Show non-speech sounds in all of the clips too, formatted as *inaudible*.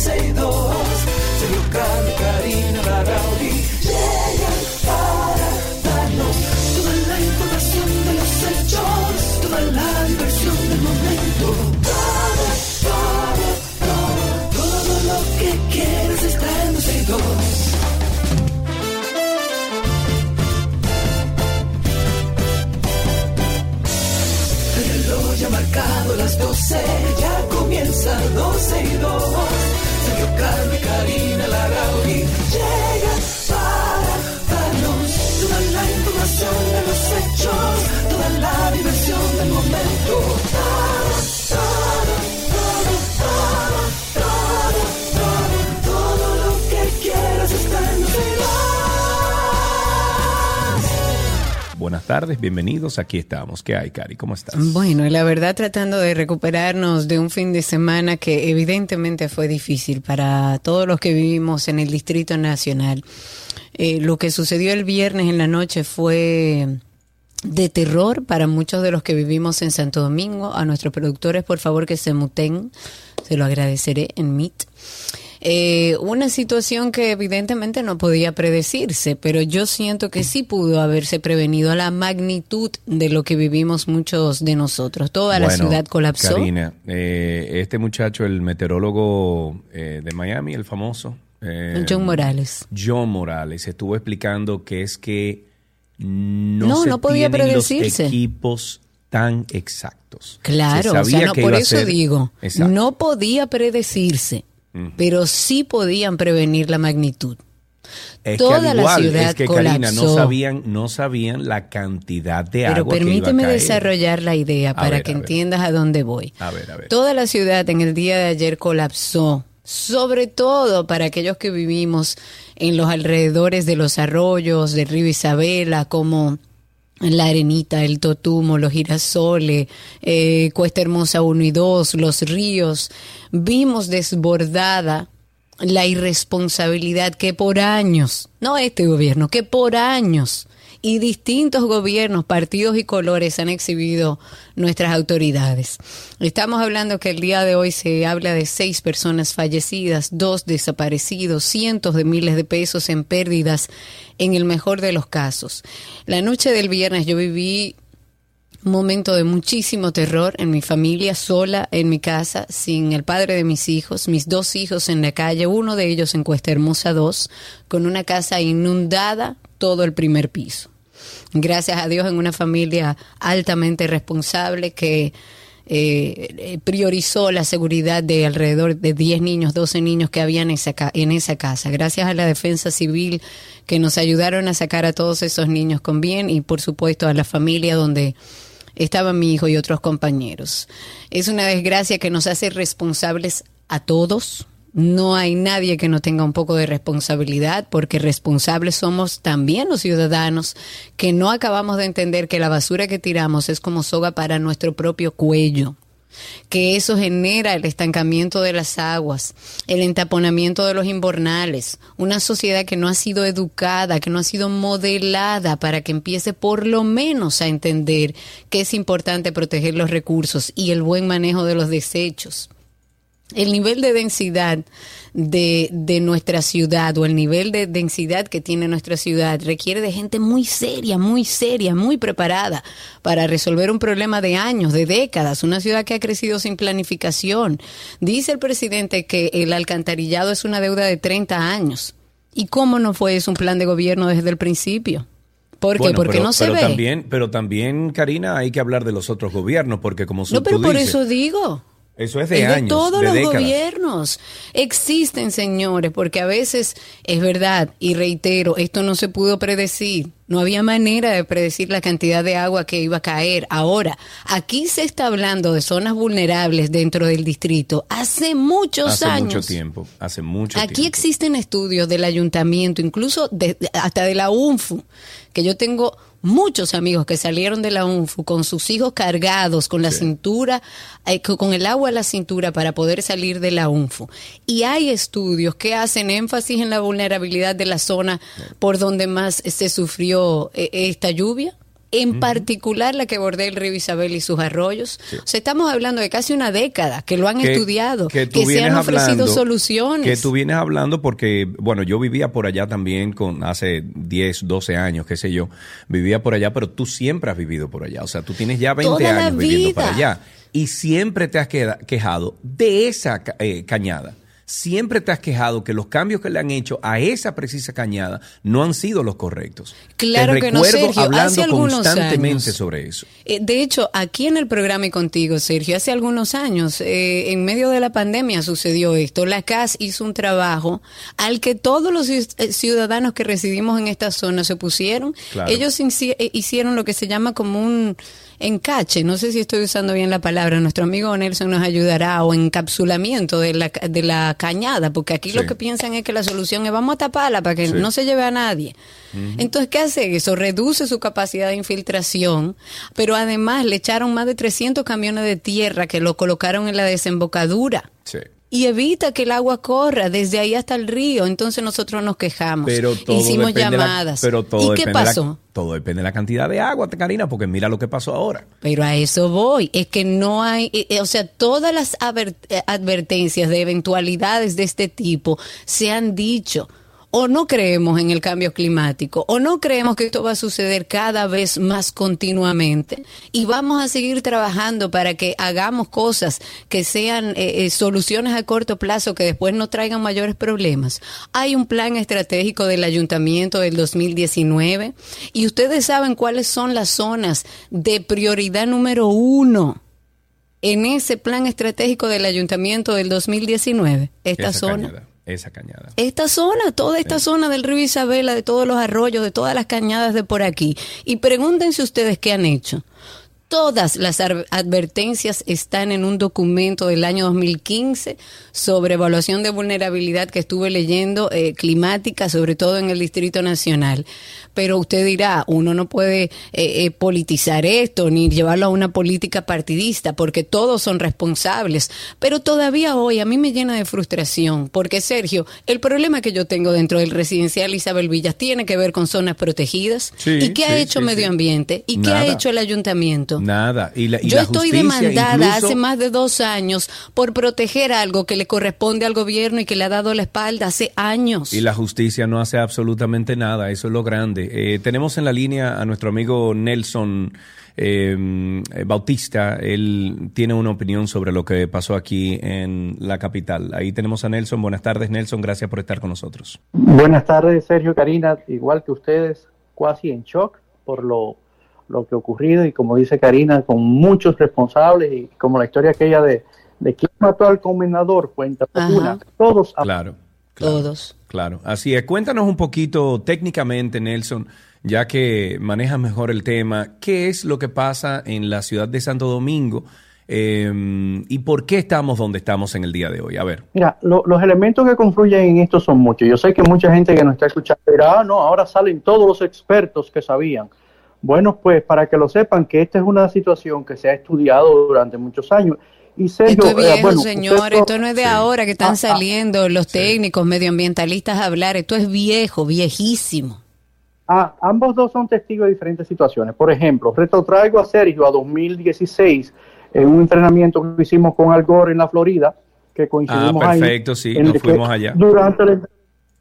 12 y 2. Sergio Carlos, Karina Larrauri llegan para darnos toda la información de los hechos, toda la diversión del momento. Todo, todo, todo, todo lo que quieres está en 12 y 2. El reloj ya ha marcado las 12, ya comienza 12 y 2. Buenas tardes, bienvenidos, aquí estamos. ¿Qué hay, Cari? ¿Cómo estás? Bueno, la verdad tratando de recuperarnos de un fin de semana que evidentemente fue difícil para todos los que vivimos en el Distrito Nacional. Eh, lo que sucedió el viernes en la noche fue de terror para muchos de los que vivimos en Santo Domingo. A nuestros productores, por favor, que se muten, se lo agradeceré en Meet. Eh, una situación que evidentemente no podía predecirse, pero yo siento que sí pudo haberse prevenido a la magnitud de lo que vivimos muchos de nosotros. Toda la ciudad colapsó. Karina, eh, este muchacho, el meteorólogo eh, de Miami, el famoso. eh, John Morales. John Morales estuvo explicando que es que no, No, se no podía tienen los predecirse. equipos tan exactos. Claro, Se o sea, no, que por eso ser- digo, Exacto. no podía predecirse, pero sí podían prevenir la magnitud. Es toda que al la ciudad es que Karina no colapsó. sabían, no sabían la cantidad de Pero agua que iba a permíteme caer. desarrollar la idea A para ver, que a entiendas a dónde voy. A ver, a ver. Toda la ciudad en el día de ayer colapsó, sobre todo para aquellos que vivimos en los alrededores de los arroyos del río Isabela, como la Arenita, el Totumo, los girasoles, eh, Cuesta Hermosa 1 y 2, los ríos. Vimos desbordada la irresponsabilidad que por años, no este gobierno, que por años y distintos gobiernos, partidos y colores han exhibido nuestras autoridades. Estamos hablando que el día de hoy se habla de seis personas fallecidas, dos desaparecidos, cientos de miles de pesos en pérdidas en el mejor de los casos. La noche del viernes yo viví un momento de muchísimo terror en mi familia, sola en mi casa, sin el padre de mis hijos, mis dos hijos en la calle, uno de ellos en Cuesta Hermosa 2, con una casa inundada, todo el primer piso. Gracias a Dios en una familia altamente responsable que eh, priorizó la seguridad de alrededor de 10 niños, 12 niños que habían en esa, en esa casa. Gracias a la defensa civil que nos ayudaron a sacar a todos esos niños con bien y por supuesto a la familia donde estaba mi hijo y otros compañeros. Es una desgracia que nos hace responsables a todos. No hay nadie que no tenga un poco de responsabilidad, porque responsables somos también los ciudadanos que no acabamos de entender que la basura que tiramos es como soga para nuestro propio cuello que eso genera el estancamiento de las aguas, el entaponamiento de los invernales, una sociedad que no ha sido educada, que no ha sido modelada para que empiece por lo menos a entender que es importante proteger los recursos y el buen manejo de los desechos. El nivel de densidad de, de nuestra ciudad o el nivel de densidad que tiene nuestra ciudad requiere de gente muy seria, muy seria, muy preparada para resolver un problema de años, de décadas, una ciudad que ha crecido sin planificación. Dice el presidente que el alcantarillado es una deuda de 30 años. ¿Y cómo no fue eso un plan de gobierno desde el principio? ¿Por qué? Bueno, Porque pero- no se pero ve. También, pero también, Karina, hay que hablar de los otros gobiernos, porque como no, pero tú por dices, eso digo. Eso es de Es años, de todos de los décadas. gobiernos. Existen, señores, porque a veces es verdad, y reitero, esto no se pudo predecir. No había manera de predecir la cantidad de agua que iba a caer. Ahora, aquí se está hablando de zonas vulnerables dentro del distrito hace muchos Hace años. mucho tiempo, hace mucho Aquí tiempo. existen estudios del ayuntamiento, incluso de- hasta de la UNFU, que yo tengo muchos amigos que salieron de la UNFU con sus hijos cargados, con la cintura, eh, co- con el agua a la cintura para poder salir de la UNFU. Y hay estudios que hacen énfasis en la vulnerabilidad de la zona por donde más se sufrió eh, esta lluvia. en particular la que bordea el río Isabel y sus arroyos. O sea, estamos hablando de casi una década que lo han estudiado, que, se han ofrecido soluciones. Que tú vienes hablando porque, bueno, yo vivía por allá también con hace 10, 12 años, qué sé yo, vivía por allá, pero tú siempre has vivido por allá. O sea, tú tienes ya 20 años viviendo por allá y siempre te has quejado de esa eh, cañada siempre te has quejado que los cambios que le han hecho a esa precisa cañada no han sido los correctos. Claro que no, Sergio. hablando hace algunos constantemente sobre eso. Eh, de hecho, aquí en el programa y contigo, Sergio, hace algunos años, eh, en medio de la pandemia sucedió esto. La CAS hizo un trabajo al que todos los ciudadanos que residimos en esta zona se pusieron. Ellos hicieron lo que se llama como un encache, no sé si estoy usando bien la palabra, nuestro amigo Nelson nos ayudará, o encapsulamiento de la, de la cañada, porque aquí lo que piensan es que la solución es vamos a taparla para que no se lleve a nadie. Entonces, ¿qué hace eso? Reduce su capacidad de infiltración, pero además le echaron más de 300 camiones de tierra que lo colocaron en la desembocadura. Sí y evita que el agua corra desde ahí hasta el río. Entonces nosotros nos quejamos. Pero Hicimos llamadas. pero todo ¿Y qué pasó? todo depende de la cantidad de agua, Karina, porque mira lo que pasó ahora. Pero a eso voy. Es que no hay, eh, eh, o sea, todas las eh, advertencias de eventualidades de este tipo se han dicho o no creemos en el cambio climático, o no creemos que esto va a suceder cada vez más continuamente, y vamos a seguir trabajando para que hagamos cosas que sean eh, eh, soluciones a corto plazo que después no traigan mayores problemas. Hay un plan estratégico del ayuntamiento del 2019 y ustedes saben cuáles son las zonas de prioridad número uno en ese plan estratégico del ayuntamiento del 2019. Esta zona esa cañada. Esta zona, toda esta zona del río Isabela, de todos los arroyos, de todas las cañadas de por aquí. Y pregúntense ustedes qué han hecho. Todas las advertencias están en un documento del año 2015 sobre evaluación de vulnerabilidad que estuve leyendo, eh, climática, sobre todo en el Distrito Nacional. Pero usted dirá, uno no puede eh, eh, politizar esto ni llevarlo a una política partidista, porque todos son responsables. Pero todavía hoy a mí me llena de frustración, porque Sergio, el problema que yo tengo dentro del residencial Isabel Villas tiene que ver con zonas protegidas. ¿Y qué ha hecho Medio Ambiente? ¿Y qué ha hecho el ayuntamiento? Nada. Y Yo estoy demandada hace más de dos años por proteger algo que le corresponde al gobierno y que le ha dado la espalda hace años. Y la justicia no hace absolutamente nada. Eso es lo grande. Eh, tenemos en la línea a nuestro amigo Nelson. Em, eh, Bautista, él tiene una opinión sobre lo que pasó aquí en la capital. Ahí tenemos a Nelson. Buenas tardes, Nelson. Gracias por estar con nosotros. Buenas tardes, Sergio, Karina. Igual que ustedes, casi en shock por lo lo que ha ocurrido y como dice Karina, con muchos responsables y como la historia aquella de, de quién mató al comendador, cuenta una, todos. Claro, todos. Claro, así es. Cuéntanos un poquito técnicamente, Nelson, ya que manejas mejor el tema, ¿qué es lo que pasa en la ciudad de Santo Domingo? Em, ¿Y por qué estamos donde estamos en el día de hoy? A ver. Mira, los elementos que confluyen en esto son muchos. Yo sé que mucha gente que nos está escuchando dirá, ah, no, ahora salen todos los expertos que sabían. Bueno, pues para que lo sepan que esta es una situación que se ha estudiado durante muchos años. Y Sergio, esto es eh, viejo, señor, esto no es de ahora que están ah, ah, saliendo los técnicos medioambientalistas a hablar, esto es viejo, viejísimo. Ah, ambos dos son testigos de diferentes situaciones. Por ejemplo, retrotraigo a Sergio a 2016 en un entrenamiento que hicimos con Al Gore en la Florida, que coincidimos ah, perfecto, sí, nos fuimos allá. Durante el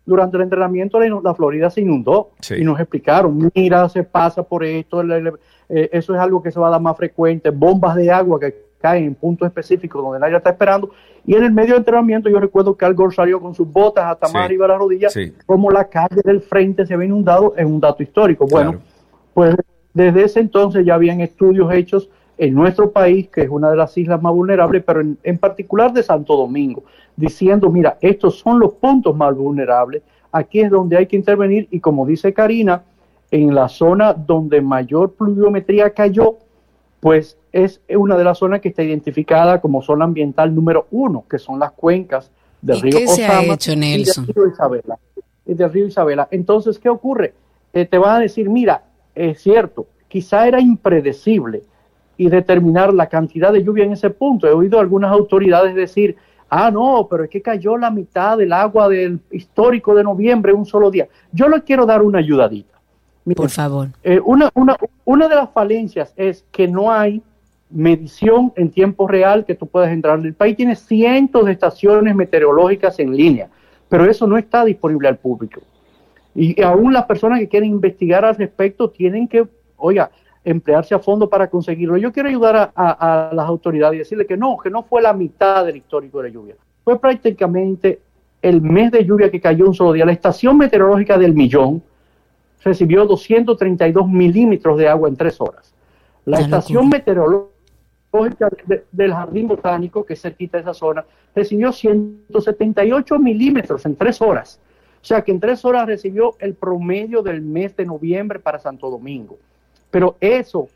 durante el entrenamiento la, Florida se inundó y nos explicaron, mira, se pasa por esto, eh, eso es algo que se va a dar más frecuente, bombas de agua que caen en puntos específicos donde nadie está esperando. Y en el medio del entrenamiento yo recuerdo que Al Gore salió con sus botas hasta más arriba de la rodilla, como la calle del frente se ve inundado, es un dato histórico. Bueno, pues desde ese entonces ya habían estudios hechos en nuestro país, que es una de las islas más vulnerables, pero en, particular de Santo Domingo, diciendo, mira, estos son los puntos más vulnerables, aquí es donde hay que intervenir y como dice Karina, en la zona donde mayor pluviometría cayó, pues es una de las zonas que está identificada como zona ambiental número uno, que son las cuencas del río Osama y del río Isabela. Y del río Isabela. Entonces, ¿qué ocurre? Eh, te van a decir, mira, es cierto, quizá era impredecible, y determinar la cantidad de lluvia en ese punto. He oído algunas autoridades decir, ah, no, pero es que cayó la mitad del agua del histórico de noviembre en un solo día. Yo le quiero dar una ayudadita. por favor. Eh, una, una, una de las falencias es que no hay medición en tiempo real que tú puedas entrar. El país tiene cientos de estaciones meteorológicas en línea, pero eso no está disponible al público. Y aún las personas que quieren investigar al respecto tienen que, oiga, emplearse a fondo para conseguirlo. Yo quiero ayudar a, las autoridades y decirle que no, que no fue la mitad del histórico de la lluvia. Fue prácticamente el mes de lluvia que cayó un solo día. La estación meteorológica del Millón recibió 232 milímetros de agua en tres horas. La estación meteorológica del Jardín Botánico, que es cerquita de esa zona, recibió 178 milímetros en tres horas. O sea que en tres horas recibió el promedio del mes de noviembre para Santo Domingo. Pero eso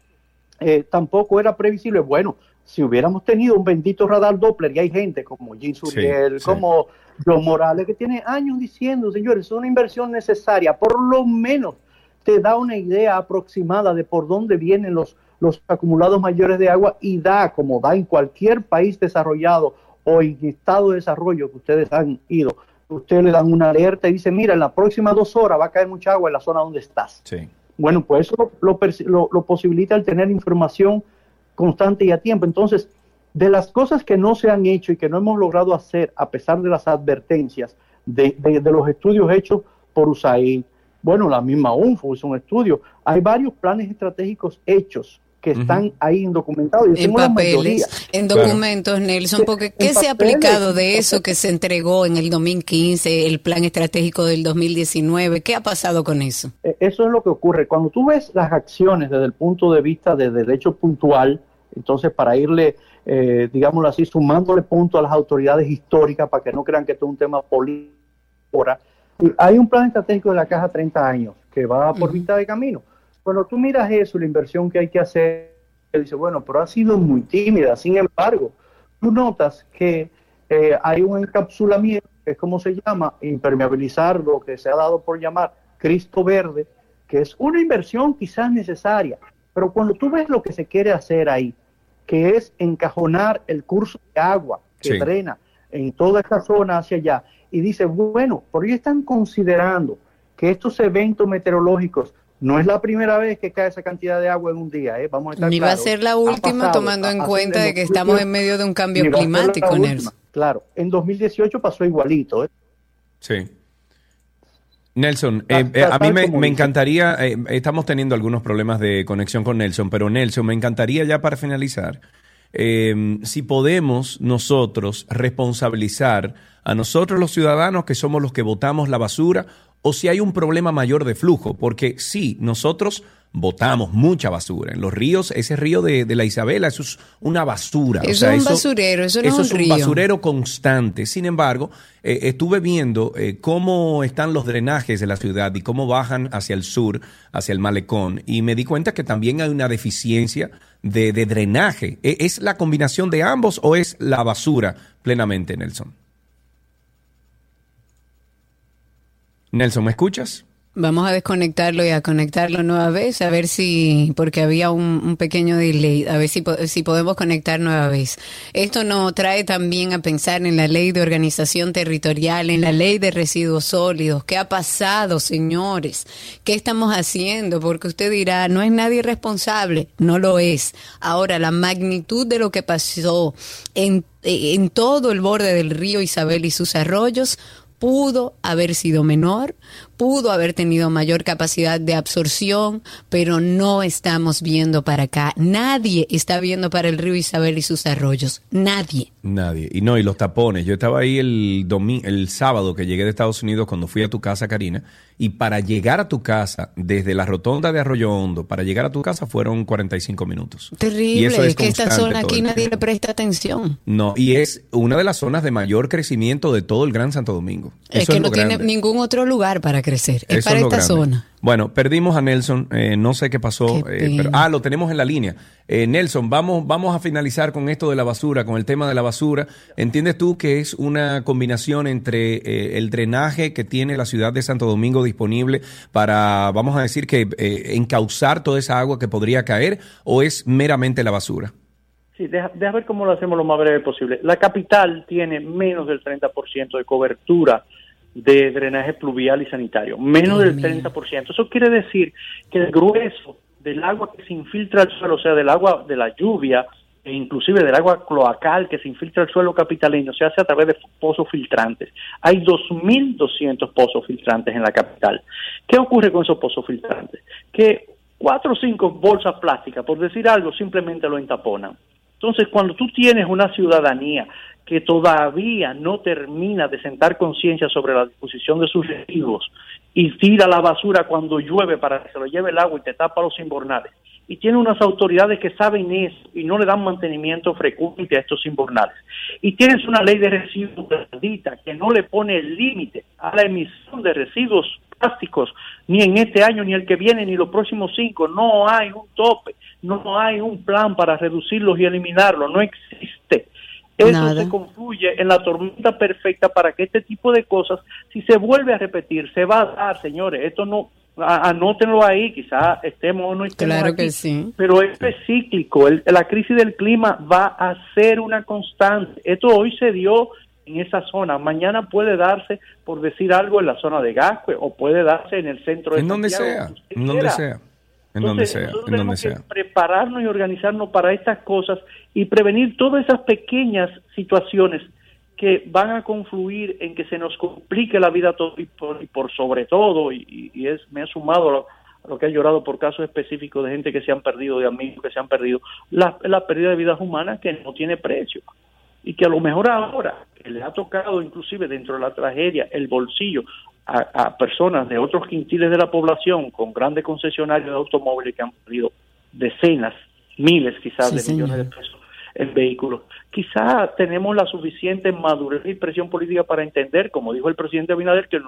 eh, tampoco era previsible. Bueno, si hubiéramos tenido un bendito radar Doppler, y hay gente como Jim Suriel, como John Morales, que tiene años diciendo, señores, es una inversión necesaria, por lo menos te da una idea aproximada de por dónde vienen los, los acumulados mayores de agua y da, como da en cualquier país desarrollado o en estado de desarrollo que ustedes han ido, ustedes le dan una alerta y dicen, mira, en las próximas dos horas va a caer mucha agua en la zona donde estás. Sí. Bueno, pues eso lo, lo, posibilita el tener información constante y a tiempo. Entonces, de las cosas que no se han hecho y que no hemos logrado hacer, a pesar de las advertencias de, de, los estudios hechos por USAID, bueno, la misma UNFO hizo un estudio, hay varios planes estratégicos hechos que están ahí indocumentados. en papeles, en documentos, Nelson, porque ¿qué se ha aplicado de eso que se entregó en el 2015, el plan estratégico del 2019? ¿Qué ha pasado con eso? E, eso es lo que ocurre. Cuando tú ves las acciones desde el punto de vista de derecho puntual, entonces para irle, eh, digámoslo así, sumándole punto a las autoridades históricas para que no crean que esto es un tema político. Hay un plan estratégico de la Caja 30 años que va por vista de camino cuando tú miras eso, la inversión que hay que hacer, dice, bueno, pero ha sido muy tímida. Sin embargo, tú notas que eh, hay un encapsulamiento, que es como se llama, impermeabilizar lo que se ha dado por llamar Cristo Verde, que es una inversión quizás necesaria, pero cuando tú ves lo que se quiere hacer ahí, que es encajonar el curso de agua que drena en toda esta zona hacia allá, y dice, bueno, por ahí están considerando que estos eventos meteorológicos no es la primera vez que cae esa cantidad de agua en un día, ¿eh? Vamos a estar Ni va a ser la última tomando en cuenta de que estamos en medio de un cambio climático, Nelson. Claro, en 2018 pasó igualito, ¿eh? Sí. Nelson, eh, eh, a mí me, encantaría, estamos teniendo algunos problemas de conexión con Nelson, pero Nelson, me encantaría ya para finalizar, si podemos nosotros responsabilizar a nosotros los ciudadanos que somos los que votamos la basura o si hay un problema mayor de flujo, porque sí, nosotros botamos mucha basura. En los ríos, ese río de, la Isabela, eso es una basura. Eso es un basurero, eso no es un, basurero constante. Sin embargo, eh, estuve viendo eh, cómo están los drenajes de la ciudad y cómo bajan hacia el sur, hacia el malecón, y me di cuenta que también hay una deficiencia de, de drenaje. ¿E, ¿Es la combinación de ambos o es la basura plenamente, Nelson? Nelson, ¿me escuchas? Vamos a desconectarlo y a conectarlo nueva vez, a ver si, porque había un, pequeño delay, a ver si, si podemos conectar nueva vez. Esto nos trae también a pensar en la ley de organización territorial, en la ley de residuos sólidos. ¿Qué ha pasado, señores? ¿Qué estamos haciendo? Porque usted dirá, no es nadie responsable. No lo es. Ahora, la magnitud de lo que pasó en, en todo el borde del río Isabel y sus arroyos pudo haber sido menor, pudo haber tenido mayor capacidad de absorción, pero no estamos viendo para acá. Nadie está viendo para el río Isabel y sus arroyos. Nadie. Nadie. Y no, y los tapones. Yo estaba ahí el, el sábado que llegué de Estados Unidos cuando fui a tu casa, Karina, y para llegar a tu casa, desde la rotonda de Arroyo Hondo, para llegar a tu casa fueron 45 minutos. Terrible, es, que esta zona aquí nadie le presta atención. No, y es una de las zonas de mayor crecimiento de todo el Gran Santo Domingo. Es que no tiene ningún otro lugar para crecer. Es para esta zona. Bueno, perdimos a Nelson, eh, no sé qué pasó. Eh, pero, ah, lo tenemos en la línea. Eh, Nelson, vamos, vamos a finalizar con esto de la basura, con el tema de la basura. ¿Entiendes tú que es una combinación entre el drenaje que tiene la ciudad de Santo Domingo disponible para, vamos a decir, que encauzar toda esa agua que podría caer o es meramente la basura? Sí, deja, deja, ver cómo lo hacemos lo más breve posible. La capital tiene menos del 30% de cobertura de drenaje pluvial y sanitario, menos del 30%. Eso quiere decir que el grueso del agua que se infiltra al suelo, o sea, del agua de la lluvia, e inclusive del agua cloacal que se infiltra al suelo capitaleño, se hace a través de pozos filtrantes. Hay 2.200 pozos filtrantes en la capital. ¿Qué ocurre con esos pozos filtrantes? Que cuatro o cinco bolsas plásticas, por decir algo, simplemente lo entaponan. Entonces, cuando tú tienes una ciudadanía que todavía no termina de sentar conciencia sobre la disposición de sus residuos y tira la basura cuando llueve para que se lo lleve el agua y te tapa los invernales. Y tiene unas autoridades que saben eso y no le dan mantenimiento frecuente a estos invernales. Y tienes una ley de residuos que no le pone límite a la emisión de residuos plásticos, ni en este año, ni el que viene, ni los próximos cinco. No hay un tope, no hay un plan para reducirlos y eliminarlos, no existe. Eso se confluye en la tormenta perfecta para que este tipo de cosas, si se vuelve a repetir, se va a dar, señores. Esto no, anótenlo ahí, quizá estemos o no estemos claro que sí. pero esto es cíclico. la crisis del clima va a ser una constante. Esto hoy se dio en esa zona, mañana puede darse, por decir algo, en la zona de Gascue o puede darse en el centro de En donde sea, en donde sea. En donde sea, en donde sea. prepararnos y organizarnos para estas cosas y prevenir todas esas pequeñas situaciones que van a confluir en que se nos complique la vida todo y por, sobre todo, y, es me ha sumado a lo, que ha llorado por casos específicos de gente que se han perdido, de amigos que se han perdido, la, la pérdida de vidas humanas que no tiene precio y que a lo mejor ahora que le ha tocado inclusive dentro de la tragedia el bolsillo a, personas de otros quintiles de la población con grandes concesionarios de automóviles que han perdido decenas, miles quizás de millones de pesos en vehículos. Quizá tenemos la suficiente madurez y presión política para entender, como dijo el presidente Abinader, que,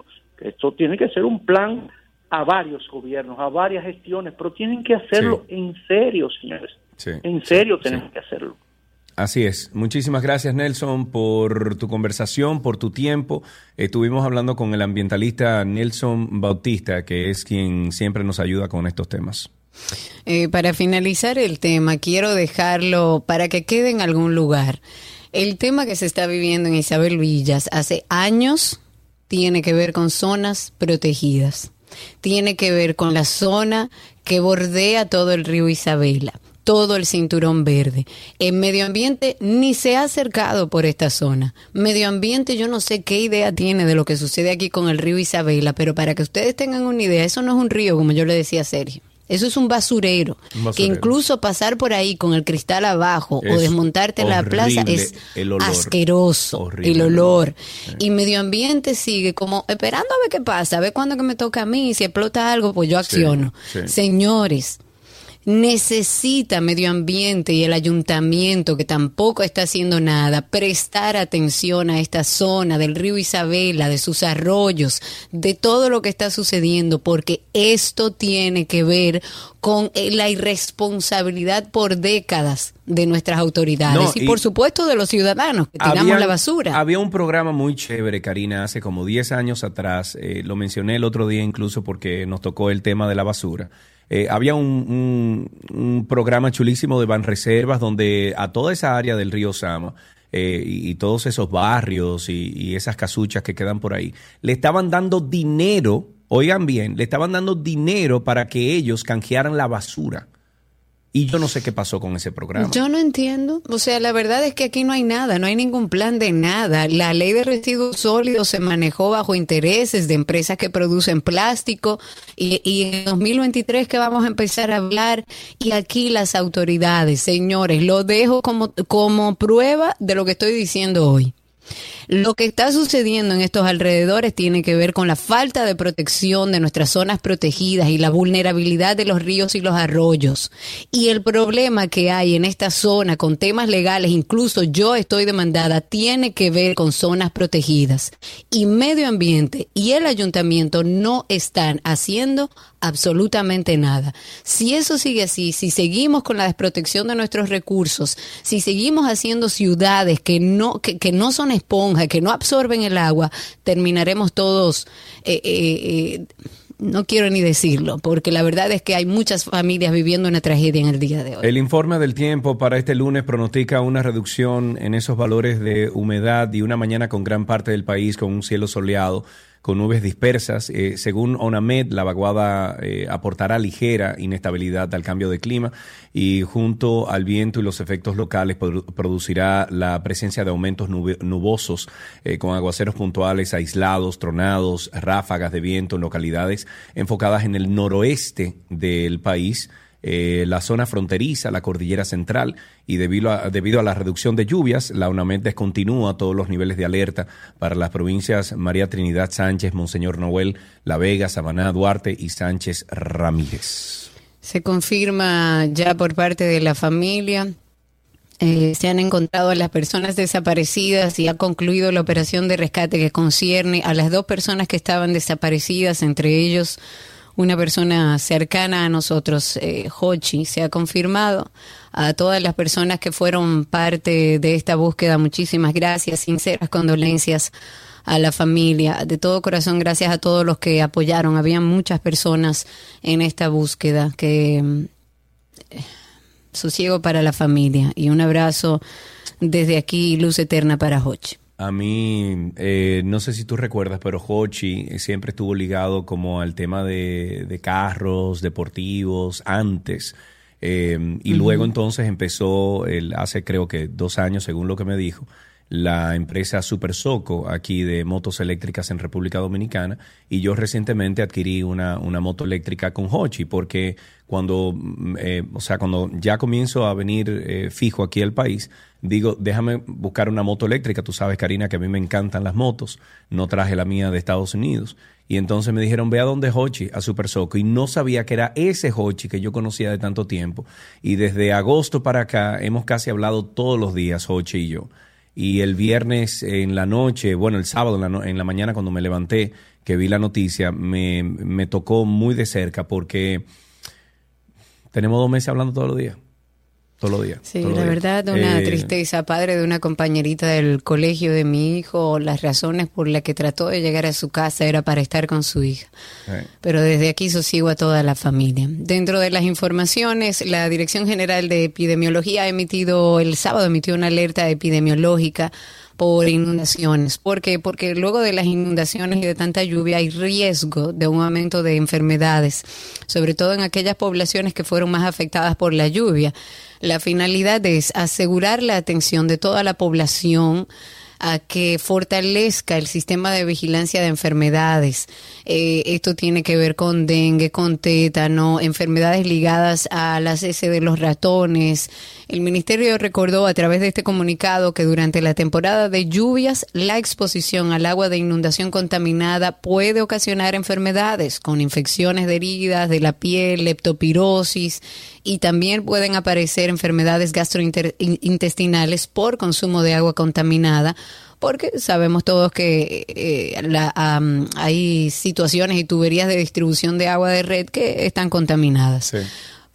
esto tiene que ser un plan a varios gobiernos, a varias gestiones, pero tienen que hacerlo en serio, señores. en serio tenemos que hacerlo. Así es. Muchísimas gracias, Nelson, por tu conversación, por tu tiempo. Estuvimos hablando con el ambientalista Nelson Bautista, que es quien siempre nos ayuda con estos temas. Eh, para finalizar el tema, quiero dejarlo para que quede en algún lugar. El tema que se está viviendo en Isabel Villas hace años tiene que ver con zonas protegidas. Tiene que ver con la zona que bordea todo el río Isabela todo el cinturón verde. En medio ambiente ni se ha acercado por esta zona. Medio ambiente yo no sé qué idea tiene de lo que sucede aquí con el río Isabela, pero para que ustedes tengan una idea, eso no es un río, como yo le decía a Sergio. Eso es un basurero, Que incluso pasar por ahí con el cristal abajo o desmontarte en la plaza es asqueroso. El olor. Y medio ambiente sigue como esperando a ver qué pasa, a ver cuándo que me toca a mí. Si explota algo, pues yo acciono. Señores, necesita medio ambiente y el ayuntamiento, que tampoco está haciendo nada, prestar atención a esta zona del río Isabela, de sus arroyos, de todo lo que está sucediendo, porque esto tiene que ver con eh, la irresponsabilidad por décadas de nuestras autoridades y, por supuesto de los ciudadanos que tiramos la basura. Había un programa muy chévere, Karina, hace como 10 años atrás, eh, lo mencioné el otro día incluso porque nos tocó el tema de la basura eh, había un, programa chulísimo de Banreservas donde a toda esa área del río Sama eh, y, todos esos barrios y, y, esas casuchas que quedan por ahí, le estaban dando dinero, oigan bien, le estaban dando dinero para que ellos canjearan la basura. Y yo no sé qué pasó con ese programa. Yo no entiendo. O sea, la verdad es que aquí no hay nada, no hay ningún plan de nada. La ley de residuos sólidos se manejó bajo intereses de empresas que producen plástico y, y en 2023 que vamos a empezar a hablar y aquí las autoridades, señores, lo dejo como, como prueba de lo que estoy diciendo hoy. Lo que está sucediendo en estos alrededores tiene que ver con la falta de protección de nuestras zonas protegidas y la vulnerabilidad de los ríos y los arroyos. Y el problema que hay en esta zona con temas legales, incluso yo estoy demandada, tiene que ver con zonas protegidas. Y medio ambiente y el ayuntamiento no están haciendo absolutamente nada. Si eso sigue así, si seguimos con la desprotección de nuestros recursos, si seguimos haciendo ciudades que no, que, que no son esponjas, que no absorben el agua, terminaremos todos... Eh, eh, eh, no quiero ni decirlo, porque la verdad es que hay muchas familias viviendo una tragedia en el día de hoy. El informe del tiempo para este lunes pronostica una reducción en esos valores de humedad y una mañana con gran parte del país con un cielo soleado con nubes dispersas. Eh, según ONAMED, la vaguada eh, aportará ligera inestabilidad al cambio de clima y junto al viento y los efectos locales producirá la presencia de aumentos nubosos con aguaceros puntuales aislados, tronados, ráfagas de viento en localidades enfocadas en el noroeste del país eh, la zona fronteriza, la cordillera central, y debido a, debido a la reducción de lluvias, la UNAMED descontinúa todos los niveles de alerta para las provincias María Trinidad Sánchez, Monseñor Noel, La Vega, Sabaná, Duarte y Sánchez Ramírez. Se confirma ya por parte de la familia eh, se han encontrado a las personas desaparecidas y ha concluido la operación de rescate que concierne a las dos personas que estaban desaparecidas, entre ellos una persona cercana a nosotros, eh, Hochi, se ha confirmado. A todas las personas que fueron parte de esta búsqueda, muchísimas gracias, sinceras condolencias a la familia. De todo corazón, gracias a todos los que apoyaron. Había muchas personas en esta búsqueda que eh, sosiego para la familia y un abrazo desde aquí, luz eterna para Hochi. A mí, eh, no sé si tú recuerdas, pero Hochi siempre estuvo ligado como al tema de, carros deportivos antes. Eh, y luego entonces empezó, el, hace creo que dos años, según lo que me dijo, la empresa Super Soco aquí de motos eléctricas en República Dominicana y yo recientemente adquirí una, una moto eléctrica con Hochi porque cuando, mm, eh, o sea, cuando ya comienzo a venir fijo aquí al país, digo, déjame buscar una moto eléctrica. Tú sabes, Karina, que a mí me encantan las motos. No traje la mía de Estados Unidos. Y entonces me dijeron, ve a donde Hochi, a Super Soco. Y no sabía que era ese Hochi que yo conocía de tanto tiempo. Y desde agosto para acá hemos casi hablado todos los días, Hochi y yo. Y el viernes en la noche, bueno, el sábado en la, en la mañana cuando me levanté, que vi la noticia, me, me tocó muy de cerca porque tenemos dos meses hablando todos los días todos los días. Sí, la verdad, una eh, tristeza. Padre de una compañerita del colegio de mi hijo, las razones por las que trató de llegar a su casa era para estar con su hija. Pero desde aquí sosiego a toda la familia. Dentro de las informaciones, la Dirección General de Epidemiología ha emitido, el sábado emitió una alerta epidemiológica por inundaciones. ¿Por qué? Porque luego de las inundaciones y de tanta lluvia hay riesgo de un aumento de enfermedades, sobre todo en aquellas poblaciones que fueron más afectadas por la lluvia. La finalidad es asegurar la atención de toda la población a que fortalezca el sistema de vigilancia de enfermedades. Eh, esto tiene que ver con dengue, con tétano, enfermedades ligadas a las S de los ratones. El ministerio recordó a través de este comunicado que durante la temporada de lluvias la exposición al agua de inundación contaminada puede ocasionar enfermedades con infecciones de heridas de la piel, leptopirosis y también pueden aparecer enfermedades gastrointestinales por consumo de agua contaminada, porque sabemos todos que eh, hay situaciones y tuberías de distribución de agua de red que están contaminadas. Sí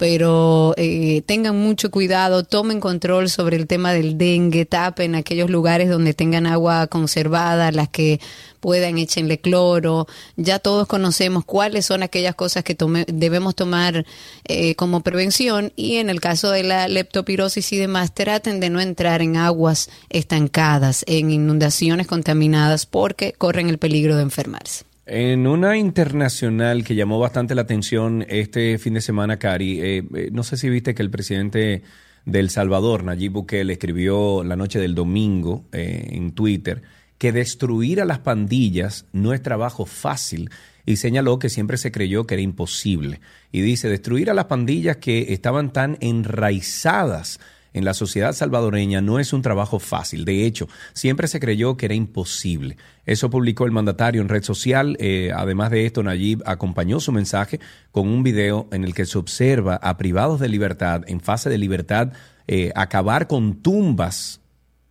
pero eh, tengan mucho cuidado, tomen control sobre el tema del dengue, tapen aquellos lugares donde tengan agua conservada, las que puedan, échenle cloro. Ya todos conocemos cuáles son aquellas cosas que debemos tomar eh, como prevención y en el caso de la leptopirosis y demás, traten de no entrar en aguas estancadas, en inundaciones contaminadas, porque corren el peligro de enfermarse. En una internacional que llamó bastante la atención este fin de semana, Cari, eh, eh, no sé si viste que el presidente de El Salvador, Nayib Bukele, escribió la noche del domingo eh, en Twitter que destruir a las pandillas no es trabajo fácil y señaló que siempre se creyó que era imposible. Y dice, destruir a las pandillas que estaban tan enraizadas en la sociedad salvadoreña no es un trabajo fácil. De hecho, siempre se creyó que era imposible. Eso publicó el mandatario en red social. Eh, además de esto, Nayib acompañó su mensaje con un video en el que se observa a privados de libertad, en fase de libertad, eh, acabar con tumbas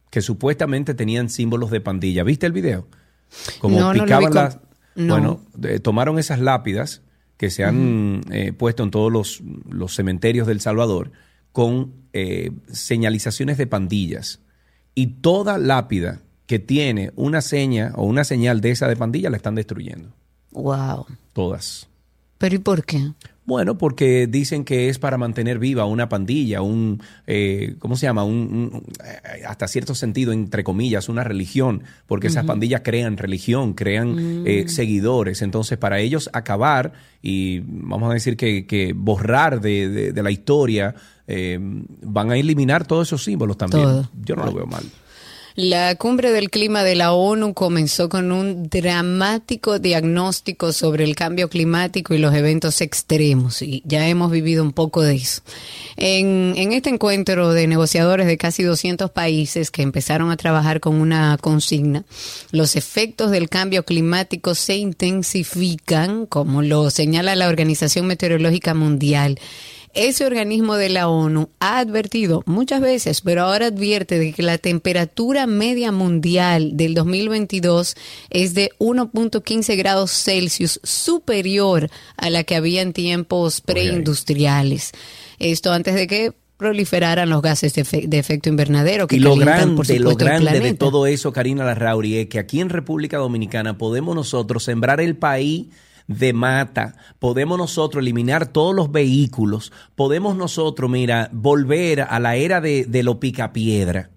que supuestamente tenían símbolos de pandilla. ¿Viste el video? Como picaban las... Bueno, tomaron esas lápidas que se han eh, puesto en todos los, los cementerios del Salvador con eh, señalizaciones de pandillas. Y toda lápida que tiene una seña o una señal de esa de pandilla la están destruyendo. Wow. Todas. ¿Pero y por qué? Bueno, porque dicen que es para mantener viva una pandilla, un, eh, ¿cómo se llama? Un, eh, hasta cierto sentido, entre comillas, una religión, porque esas pandillas crean religión, crean eh, mm. seguidores. Entonces, para ellos acabar y, vamos a decir que, borrar de, la historia, van a eliminar todos esos símbolos también. Yo no lo veo mal. La cumbre del clima de la ONU comenzó con un dramático diagnóstico sobre el cambio climático y los eventos extremos, y ya hemos vivido un poco de eso. En, en este encuentro de negociadores de casi 200 países que empezaron a trabajar con una consigna, los efectos del cambio climático se intensifican, como lo señala la Organización Meteorológica Mundial ese organismo de la ONU ha advertido muchas veces, pero ahora advierte de que la temperatura media mundial del 2022 es de 1.15 grados Celsius superior a la que había en tiempos preindustriales. Esto antes de que proliferaran los gases de, efecto invernadero que y lo grande, lo grande de todo eso, Karina Larrauri, es que aquí en República Dominicana podemos nosotros sembrar el país de mata, podemos nosotros eliminar todos los vehículos, podemos nosotros, mira, volver a la era de, de lo picapiedra.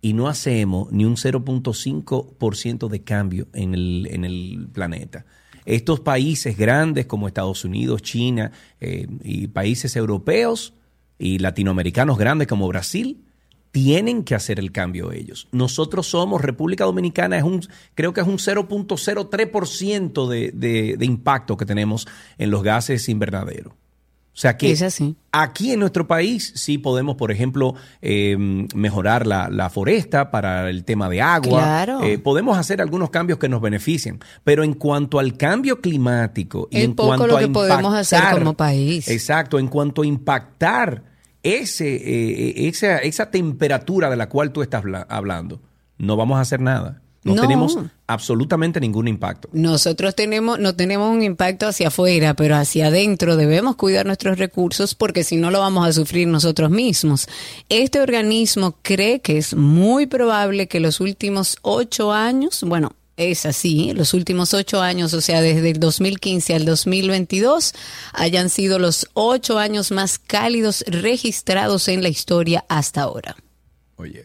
Y no hacemos ni un 0.5% de cambio en el, en el planeta. Estos países grandes como Estados Unidos, China eh, y países europeos y latinoamericanos grandes como Brasil, tienen que hacer el cambio ellos. Nosotros somos, República Dominicana es un, creo que es un 0.03% de, de, de impacto que tenemos en los gases invernaderos. O sea que aquí en nuestro país sí podemos, por ejemplo, em, mejorar la, foresta para el tema de agua. Eh, podemos hacer algunos cambios que nos beneficien. Pero en cuanto al cambio climático y en cuanto lo a que podemos hacer como país. Exacto, en cuanto a impactar ese, eh, esa, esa temperatura de la cual tú estás hablando, no vamos a hacer nada. No, tenemos absolutamente ningún impacto. Nosotros tenemos, no tenemos un impacto hacia afuera, pero hacia adentro debemos cuidar nuestros recursos porque si no lo vamos a sufrir nosotros mismos. Este organismo cree que es muy probable que los últimos ocho años, bueno, es así, los últimos ocho años, o sea, desde el 2015 al 2022, hayan sido los ocho años más cálidos registrados en la historia hasta ahora. Oye,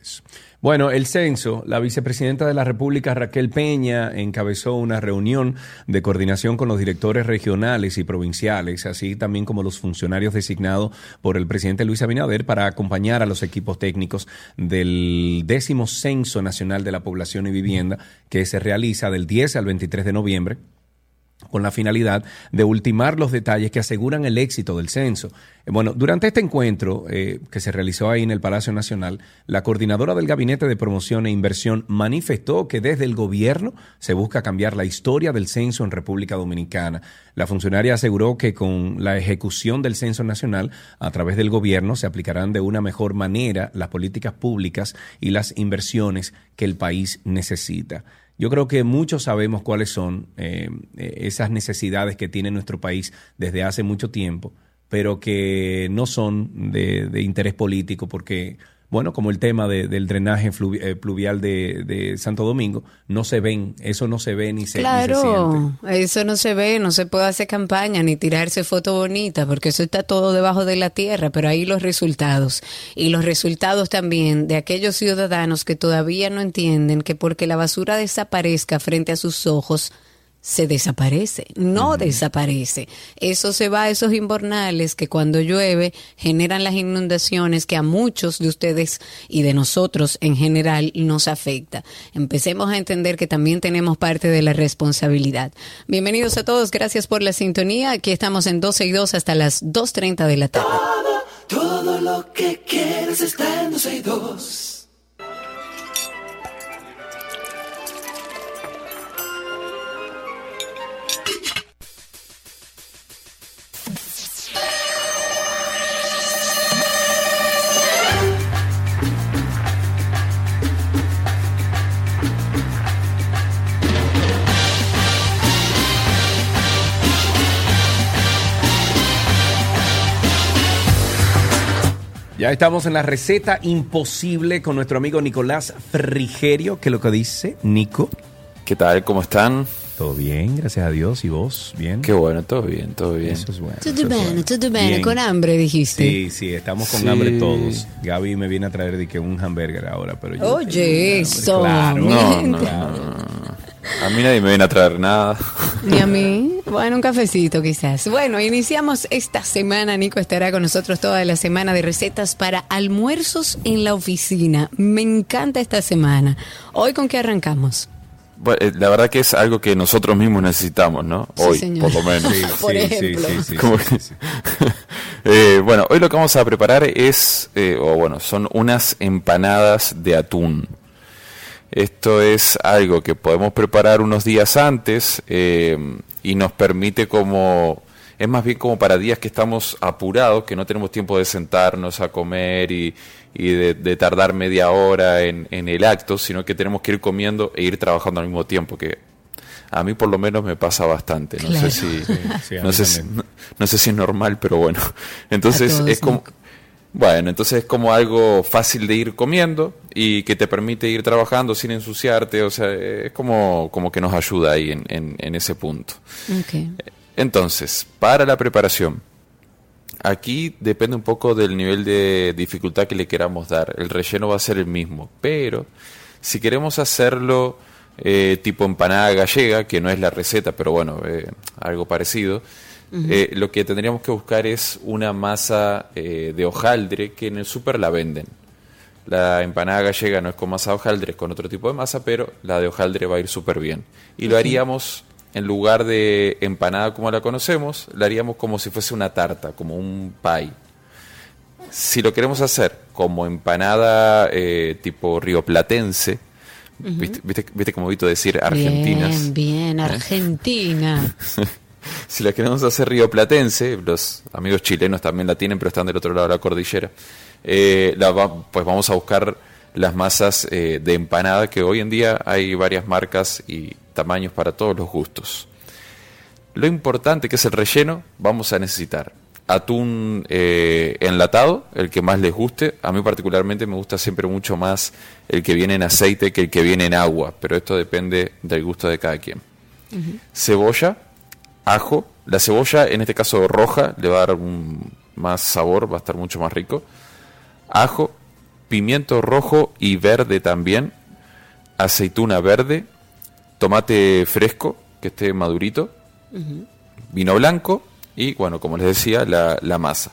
bueno, el censo, la vicepresidenta de la República, Raquel Peña, encabezó una reunión de coordinación con los directores regionales y provinciales, así también como los funcionarios designados por el presidente Luis Abinader para acompañar a los equipos técnicos del décimo Censo Nacional de la Población y Vivienda que se realiza del 10 al 23 de noviembre con la finalidad de ultimar los detalles que aseguran el éxito del censo. Eh, bueno, durante este encuentro eh, que se realizó ahí en el Palacio Nacional, la coordinadora del Gabinete de Promoción e Inversión manifestó que desde el gobierno se busca cambiar la historia del censo en República Dominicana. La funcionaria aseguró que con la ejecución del censo nacional a través del gobierno se aplicarán de una mejor manera las políticas públicas y las inversiones que el país necesita. Yo creo que muchos sabemos cuáles son eh, eh, esas necesidades que tiene nuestro país desde hace mucho tiempo, pero que no son de, de interés político porque bueno, como el tema del drenaje eh, pluvial de, Santo Domingo, no se ven, eso no se ve ni se, claro, eso no se ve, no se puede hacer campaña ni tirarse foto bonita, porque eso está todo debajo de la tierra, pero ahí los resultados. Y los resultados también de aquellos ciudadanos que todavía no entienden que porque la basura desaparezca frente a sus ojos, se desaparece, no desaparece. Eso se va a esos inbornales que cuando llueve generan las inundaciones que a muchos de ustedes y de nosotros en general nos afecta. Empecemos a entender que también tenemos parte de la responsabilidad. Bienvenidos a todos, gracias por la sintonía. Aquí estamos en 12 y 2 hasta las 2.30 de la tarde. Todo, lo que quieres está en 12 y 2. Ya estamos en la receta imposible con nuestro amigo Nicolás Frigerio, que es lo que dice Nico. ¿Qué tal? ¿Cómo están? Todo bien, gracias a Dios. ¿Y vos? ¿Bien? Qué bueno, todo bien, todo bien. Eso es bueno. Todo bien, todo bien. Con hambre, dijiste. Sí, sí, estamos con hambre todos. Gaby me viene a traer de que un hamburger ahora, pero yo... Oye, eso. Claro, no, no, A mí nadie me viene a traer nada. Ni a mí. Bueno, un cafecito quizás. Bueno, iniciamos esta semana. Nico estará con nosotros toda la semana de recetas para almuerzos en la oficina. Me encanta esta semana. Hoy con qué arrancamos. Eh, la verdad que es algo que nosotros mismos necesitamos, ¿no? Hoy, por lo menos. bueno, hoy lo que vamos a preparar es, eh, o bueno, son unas empanadas de atún. Esto es algo que podemos preparar unos días antes eh, y nos permite como es más bien como para días que estamos apurados, que no tenemos tiempo de sentarnos a comer y, de, tardar media hora en, el acto, sino que tenemos que ir comiendo e ir trabajando al mismo tiempo, que a mí por lo menos me pasa bastante. No sé si, no, sé si no, sé si es normal, pero bueno. Entonces es como bueno, entonces es como algo fácil de ir comiendo y que te permite ir trabajando sin ensuciarte, o sea, es como, como que nos ayuda ahí en, en, ese punto. Okay. Entonces, para la preparación, aquí depende un poco del nivel de dificultad que le queramos dar. El relleno va a ser el mismo, pero si queremos hacerlo eh, tipo empanada gallega, que no es la receta, pero bueno, eh, algo parecido, eh, lo que tendríamos que buscar es una masa de hojaldre que en el súper la venden. La empanada gallega no es con masa de hojaldre, es con otro tipo de masa, pero la de hojaldre va a ir súper bien. Y lo haríamos en lugar de empanada como la conocemos, la haríamos como si fuese una tarta, como un pie. Si lo queremos hacer como empanada tipo rioplatense, ¿viste, viste, viste como visto decir argentinas? Bien, bien, ¿Eh? Argentina. *laughs* si la queremos hacer rioplatense, los amigos chilenos también la tienen, pero están del otro lado de la cordillera, eh, pues vamos a buscar las masas de empanada, que hoy en día hay varias marcas y tamaños para todos los gustos. Lo importante que es el relleno, vamos a necesitar atún eh, enlatado, el que más les guste. A mí particularmente me gusta siempre mucho más el que viene en aceite que el que viene en agua, pero esto depende del gusto de cada quien. Cebolla, ajo. La cebolla, en este caso roja, le va a dar un más sabor, va a estar mucho más rico. Ajo, pimiento rojo y verde también. Aceituna verde, tomate fresco, que esté madurito, vino blanco y, bueno, como les decía, la, masa.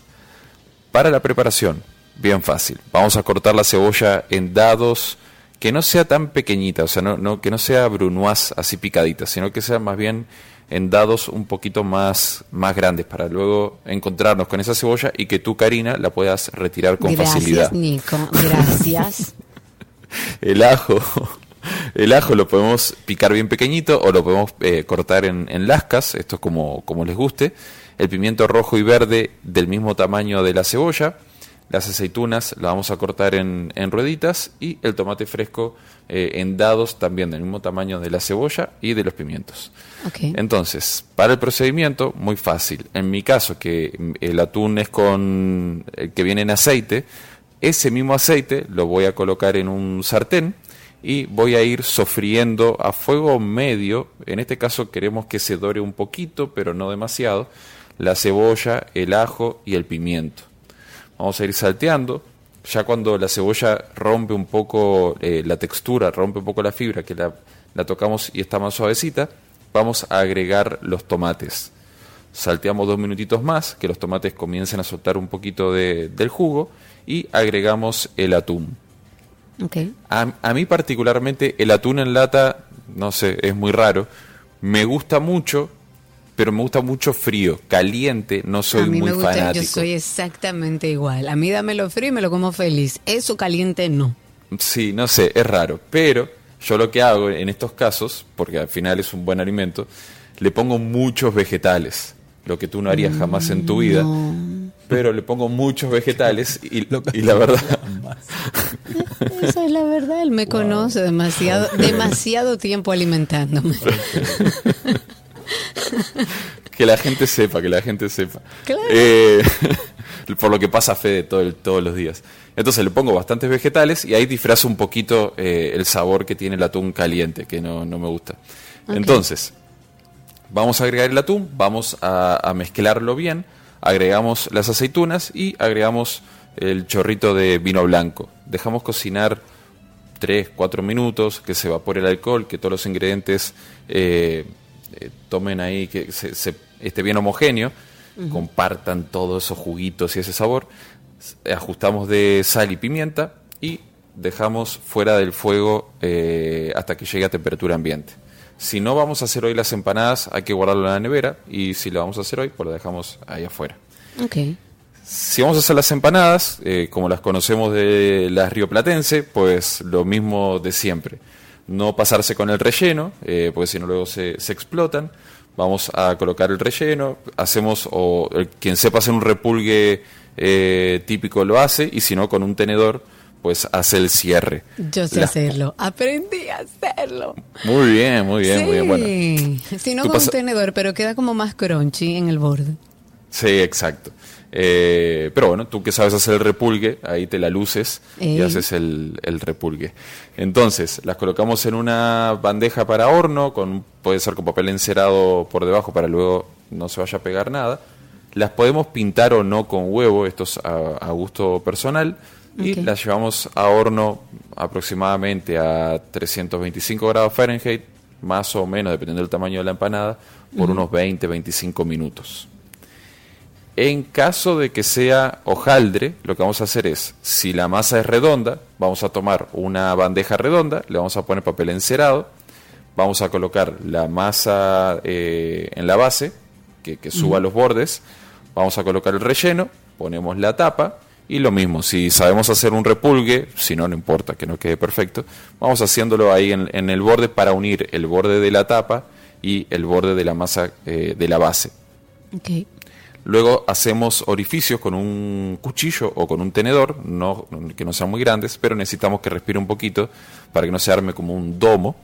Para la preparación, bien fácil. Vamos a cortar la cebolla en dados que no sea tan pequeñita, o sea, no, que no sea brunoise así picadita, sino que sea más bien en dados un poquito más, más grandes para luego encontrarnos con esa cebolla y que tú, Karina, la puedas retirar con facilidad. Gracias, Nico. *laughs* Gracias. El ajo *laughs* el ajo lo podemos picar bien pequeñito o lo podemos eh, cortar en, lascas, esto es como, como les guste. El pimiento rojo y verde del mismo tamaño de la cebolla. Las aceitunas las vamos a cortar en, rueditas y el tomate fresco eh, en dados también del mismo tamaño de la cebolla y de los pimientos. Entonces, para el procedimiento, muy fácil. En mi caso, que el atún es con el que viene en aceite, ese mismo aceite lo voy a colocar en un sartén y voy a ir sofriendo a fuego medio, en este caso queremos que se dore un poquito, pero no demasiado, la cebolla, el ajo y el pimiento. Vamos a ir salteando, ya cuando la cebolla rompe un poco eh, la textura, rompe un poco la fibra, que la, tocamos y está más suavecita, vamos a agregar los tomates. Salteamos dos minutitos más, que los tomates comiencen a soltar un poquito del jugo y agregamos el atún. A, mí particularmente el atún en lata, no sé, es muy raro. Me gusta mucho, pero me gusta mucho frío, caliente, no soy a mí muy me gusta, fanático. Yo soy exactamente igual. A mí dámelo frío y me lo como feliz. Eso caliente no. Sí, no sé, es raro, pero yo lo que hago en estos casos, porque al final es un buen alimento, le pongo muchos vegetales, lo que tú no harías jamás en tu vida. Pero le pongo muchos vegetales y, *laughs* y la verdad *laughs* esa es la verdad, él me conoce demasiado, *laughs* demasiado tiempo alimentándome. *laughs* que la gente sepa, que la gente sepa. Eh, *laughs* por lo que pasa Fede todo todos los días. Entonces le pongo bastantes vegetales y ahí disfrazo un poquito eh, el sabor que tiene el atún caliente, que no, me gusta. Entonces, Vamos a agregar el atún, vamos a, mezclarlo bien, agregamos las aceitunas y agregamos el chorrito de vino blanco. Dejamos cocinar 3, 4 minutos, que se evapore el alcohol, que todos los ingredientes eh, eh, tomen ahí, que se, esté bien homogéneo, compartan todos esos juguitos y ese sabor. Ajustamos de sal y pimienta y dejamos fuera del fuego eh, hasta que llegue a temperatura ambiente. Si no vamos a hacer hoy las empanadas, hay que guardarlo en la nevera y si lo vamos a hacer hoy, pues lo dejamos ahí afuera. Okay. Si vamos a hacer las empanadas, eh, como las conocemos de las rioplatense, pues lo mismo de siempre. No pasarse con el relleno, eh, porque si no luego se, explotan. Vamos a colocar el relleno, hacemos, o quien sepa hacer un repulgue eh, típico lo hace, y si no, con un tenedor pues hace el cierre. Yo sé hacerlo, aprendí a hacerlo. Muy bien, muy bien, muy bien. Bueno, si no con un tenedor, pero queda como más crunchy en el borde. Sí, exacto. Eh, pero bueno, tú que sabes hacer el repulgue, ahí te la luces y haces el, el, repulgue. Entonces, las colocamos en una bandeja para horno, con puede ser con papel encerado por debajo para luego no se vaya a pegar nada. Las podemos pintar o no con huevo, esto es a gusto personal y las llevamos a horno aproximadamente a 325 grados Fahrenheit, más o menos, dependiendo del tamaño de la empanada, por unos 20-25 minutos. En caso de que sea hojaldre, lo que vamos a hacer es, si la masa es redonda, vamos a tomar una bandeja redonda, le vamos a poner papel encerado, vamos a colocar la masa eh, en la base, que, suba los bordes, vamos a colocar el relleno, ponemos la tapa, y lo mismo, si sabemos hacer un repulgue, si no, no importa que no quede perfecto, vamos haciéndolo ahí en, el borde para unir el borde de la tapa y el borde de la masa eh, de la base. Luego hacemos orificios con un cuchillo o con un tenedor, no, que no sean muy grandes, pero necesitamos que respire un poquito para que no se arme como un domo.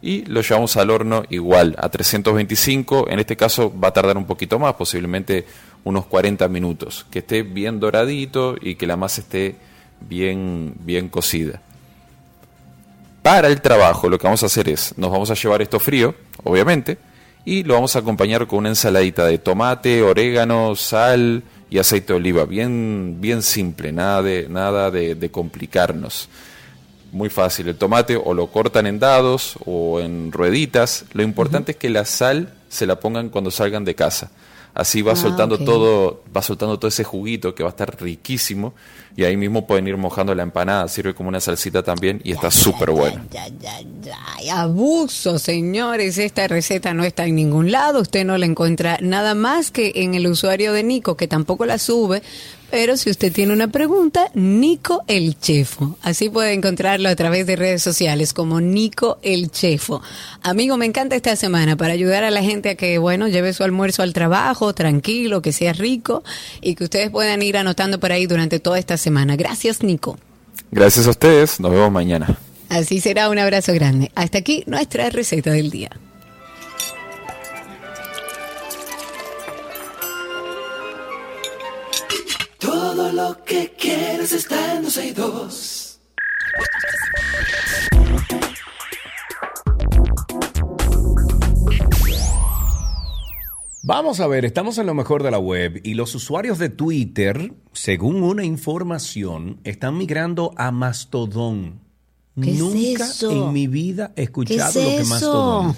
Y lo llevamos al horno igual, a 325. En este caso va a tardar un poquito más, posiblemente unos 40 minutos, que esté bien doradito y que la masa esté bien, bien cocida. Para el trabajo lo que vamos a hacer es, nos vamos a llevar esto frío, obviamente, y lo vamos a acompañar con una ensaladita de tomate, orégano, sal y aceite de oliva, bien, bien simple, nada de, nada de, de complicarnos. Muy fácil, el tomate o lo cortan en dados o en rueditas, lo importante es que la sal se la pongan cuando salgan de casa Así va ah, soltando todo, va soltando todo ese juguito que va a estar riquísimo y ahí mismo pueden ir mojando la empanada, sirve como una salsita también y está súper bueno. Ya, ya, ya, abuso, señores, esta receta no está en ningún lado, usted no la encuentra nada más que en el usuario de Nico, que tampoco la sube, pero si usted tiene una pregunta, Nico el Chefo. Así puede encontrarlo a través de redes sociales como Nico el Chefo. Amigo, me encanta esta semana para ayudar a la gente a que, bueno, lleve su almuerzo al trabajo, tranquilo, que sea rico y que ustedes puedan ir anotando por ahí durante toda esta semana. Gracias, Nico. Gracias a ustedes. Nos vemos mañana. Así será. Un abrazo grande. Hasta aquí nuestra receta del día. Todo lo que quieres está en Vamos a ver, estamos en lo mejor de la web y los usuarios de Twitter, según una información, están migrando a Mastodon. Nunca en mi vida he escuchado lo que Mastodon.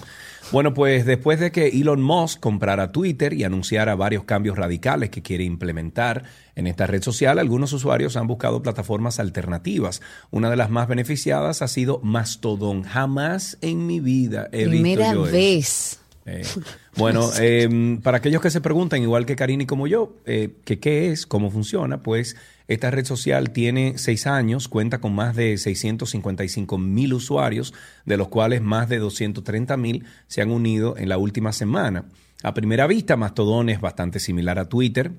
Bueno, pues después de que Elon Musk comprara Twitter y anunciara varios cambios radicales que quiere implementar en esta red social, algunos usuarios han buscado plataformas alternativas. Una de las más beneficiadas ha sido Mastodon. Jamás en mi vida he Primera visto yo vez. Eh, bueno, *laughs* em, para aquellos que se preguntan, igual que Karini como yo, eh, que qué es, cómo funciona, pues esta red social tiene seis años, cuenta con más de 655 mil usuarios, de los cuales más de 230 mil se han unido en la última semana. A primera vista, Mastodon es bastante similar a Twitter,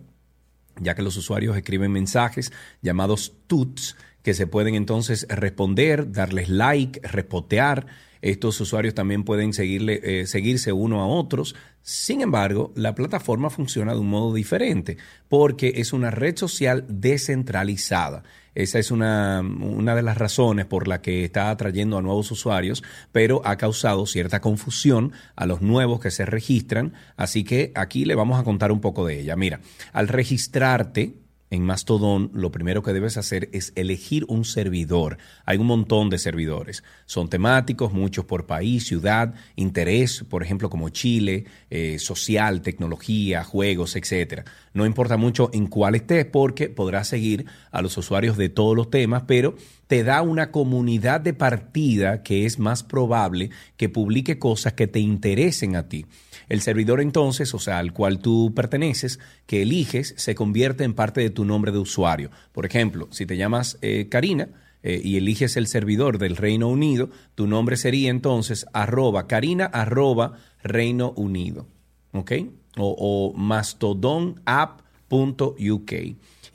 ya que los usuarios escriben mensajes llamados tuts que se pueden entonces responder, darles like, repotear Estos usuarios también pueden eh, seguirse uno a otros. Sin embargo, la plataforma funciona de un modo diferente porque es una red social descentralizada. Esa es una, una de las razones por la que está atrayendo a nuevos usuarios, pero ha causado cierta confusión a los nuevos que se registran. Así que aquí le vamos a contar un poco de ella. Mira, al registrarte, en Mastodon, lo primero que debes hacer es elegir un servidor. Hay un montón de servidores. Son temáticos, muchos por país, ciudad, interés, por ejemplo, como Chile, eh, social, tecnología, juegos, etcétera. No importa mucho en cuál estés, porque podrás seguir a los usuarios de todos los temas, pero te da una comunidad de partida que es más probable que publique cosas que te interesen a ti. El servidor entonces, o sea, al cual tú perteneces, que eliges, se convierte en parte de tu nombre de usuario. Por ejemplo, si te llamas eh, Karina, eh, y eliges el servidor del Reino Unido, tu nombre sería entonces arroba Karina arroba Reino Unido. ¿Ok? O, o mastodonapp.uk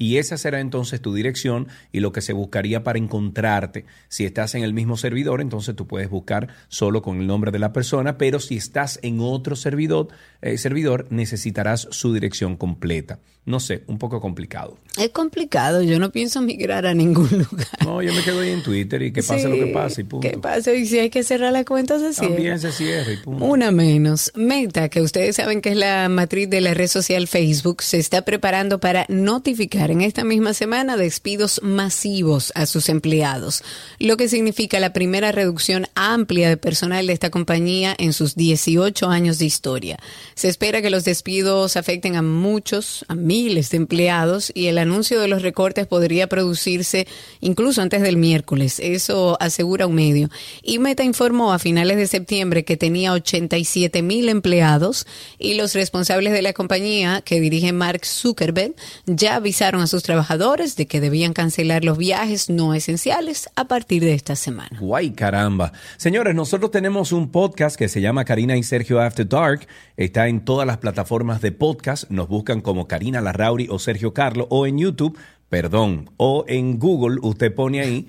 y esa será entonces tu dirección y lo que se buscaría para encontrarte. Si estás en el mismo servidor, entonces tú puedes buscar solo con el nombre de la persona, pero si estás en otro servidor, eh, servidor necesitarás su dirección completa. No sé, un poco complicado. Es complicado, yo no pienso migrar a ningún *laughs* lugar. No, yo me quedo ahí en Twitter y que pase lo que pase y punto. Que pase y si hay que cerrar la cuenta se cierra. También se cierra y punto. Una menos. Meta, que ustedes saben que es la matriz de la red social Facebook, se está preparando para notificar en esta misma semana despidos masivos a sus empleados, lo que significa la primera reducción amplia de personal de esta compañía en sus 18 años de historia. Se espera que los despidos afecten a muchos, a miles de empleados y el anuncio de los recortes podría producirse incluso antes del miércoles. Eso asegura un medio. Y Meta informó a finales de septiembre que tenía 87 mil empleados y los responsables de la compañía que dirige Mark Zuckerberg ya avisaron a sus trabajadores de que debían cancelar los viajes no esenciales a partir de esta semana. Guay caramba. Señores, nosotros tenemos un podcast que se llama Karina y Sergio After Dark. Está en todas las plataformas de podcast. Nos buscan como Karina Larrauri o Sergio Carlo o en YouTube, perdón, o en Google usted pone ahí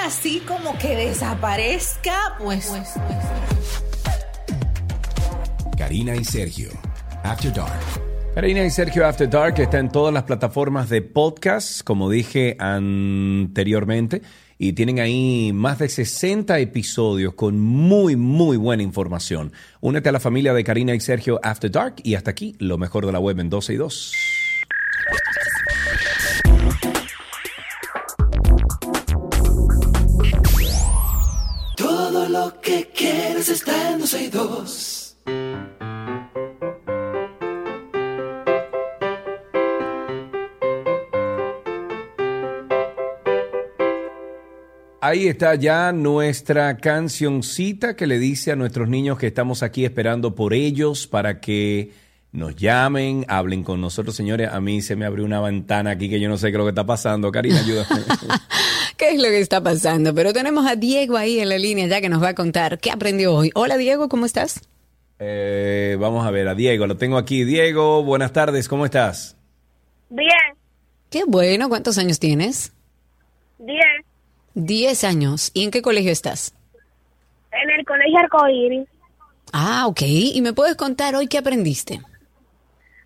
así como que desaparezca, pues, pues, pues Karina y Sergio, After Dark. Karina y Sergio After Dark está en todas las plataformas de podcast, como dije anteriormente, y tienen ahí más de 60 episodios con muy, muy buena información. Únete a la familia de Karina y Sergio After Dark y hasta aquí lo mejor de la web en 12 y 2. Quieres está en 12 y 2. Ahí está ya nuestra cancioncita que le dice a nuestros niños que estamos aquí esperando por ellos para que nos llamen, hablen con nosotros, señores. A mí se me abrió una ventana aquí que yo no sé qué es lo que está pasando. Karina, ayúdame. *laughs* ¿Qué es lo que está pasando? Pero tenemos a Diego ahí en la línea ya que nos va a contar qué aprendió hoy. Hola Diego, ¿cómo estás? Eh, vamos a ver a Diego, lo tengo aquí. Diego, buenas tardes, ¿cómo estás? Bien. Qué bueno, ¿cuántos años tienes? Diez. Diez años. ¿Y en qué colegio estás? En el colegio Arcoíris. Ah, ok. ¿Y me puedes contar hoy qué aprendiste?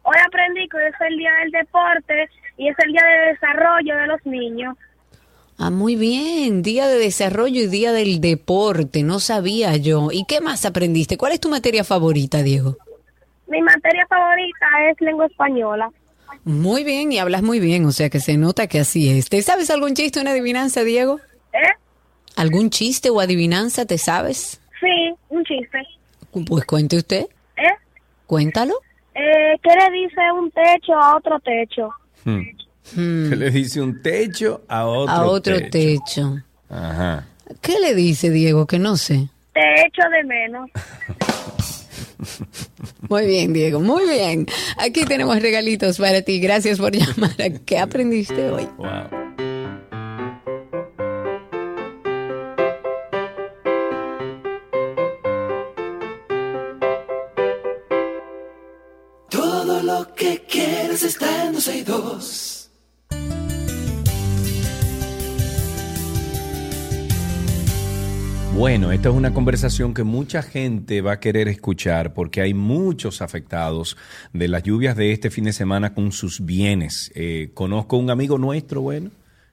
Hoy aprendí que hoy es el día del deporte y es el día de desarrollo de los niños. Ah, muy bien. Día de desarrollo y día del deporte. No sabía yo. ¿Y qué más aprendiste? ¿Cuál es tu materia favorita, Diego? Mi materia favorita es lengua española. Muy bien, y hablas muy bien, o sea que se nota que así es. ¿Te sabes algún chiste o una adivinanza, Diego? ¿Eh? ¿Algún chiste o adivinanza te sabes? Sí, un chiste. Pues cuente usted. ¿Eh? Cuéntalo. Eh, ¿Qué le dice un techo a otro techo? Hmm. Hmm. *laughs* ¿Qué le dice un techo a otro A otro techo? techo. Ajá. ¿Qué le dice, Diego? Que no sé. Te echo de menos. *laughs* Muy bien, Diego, muy bien. Aquí tenemos regalitos para ti. Gracias por llamar. ¿Qué aprendiste hoy? Wow. Todo lo que quieres está en 262. Bueno, esta es una conversación que mucha gente va a querer escuchar porque hay muchos afectados de las lluvias de este fin de semana con sus bienes. Eh, conozco un amigo nuestro, bueno,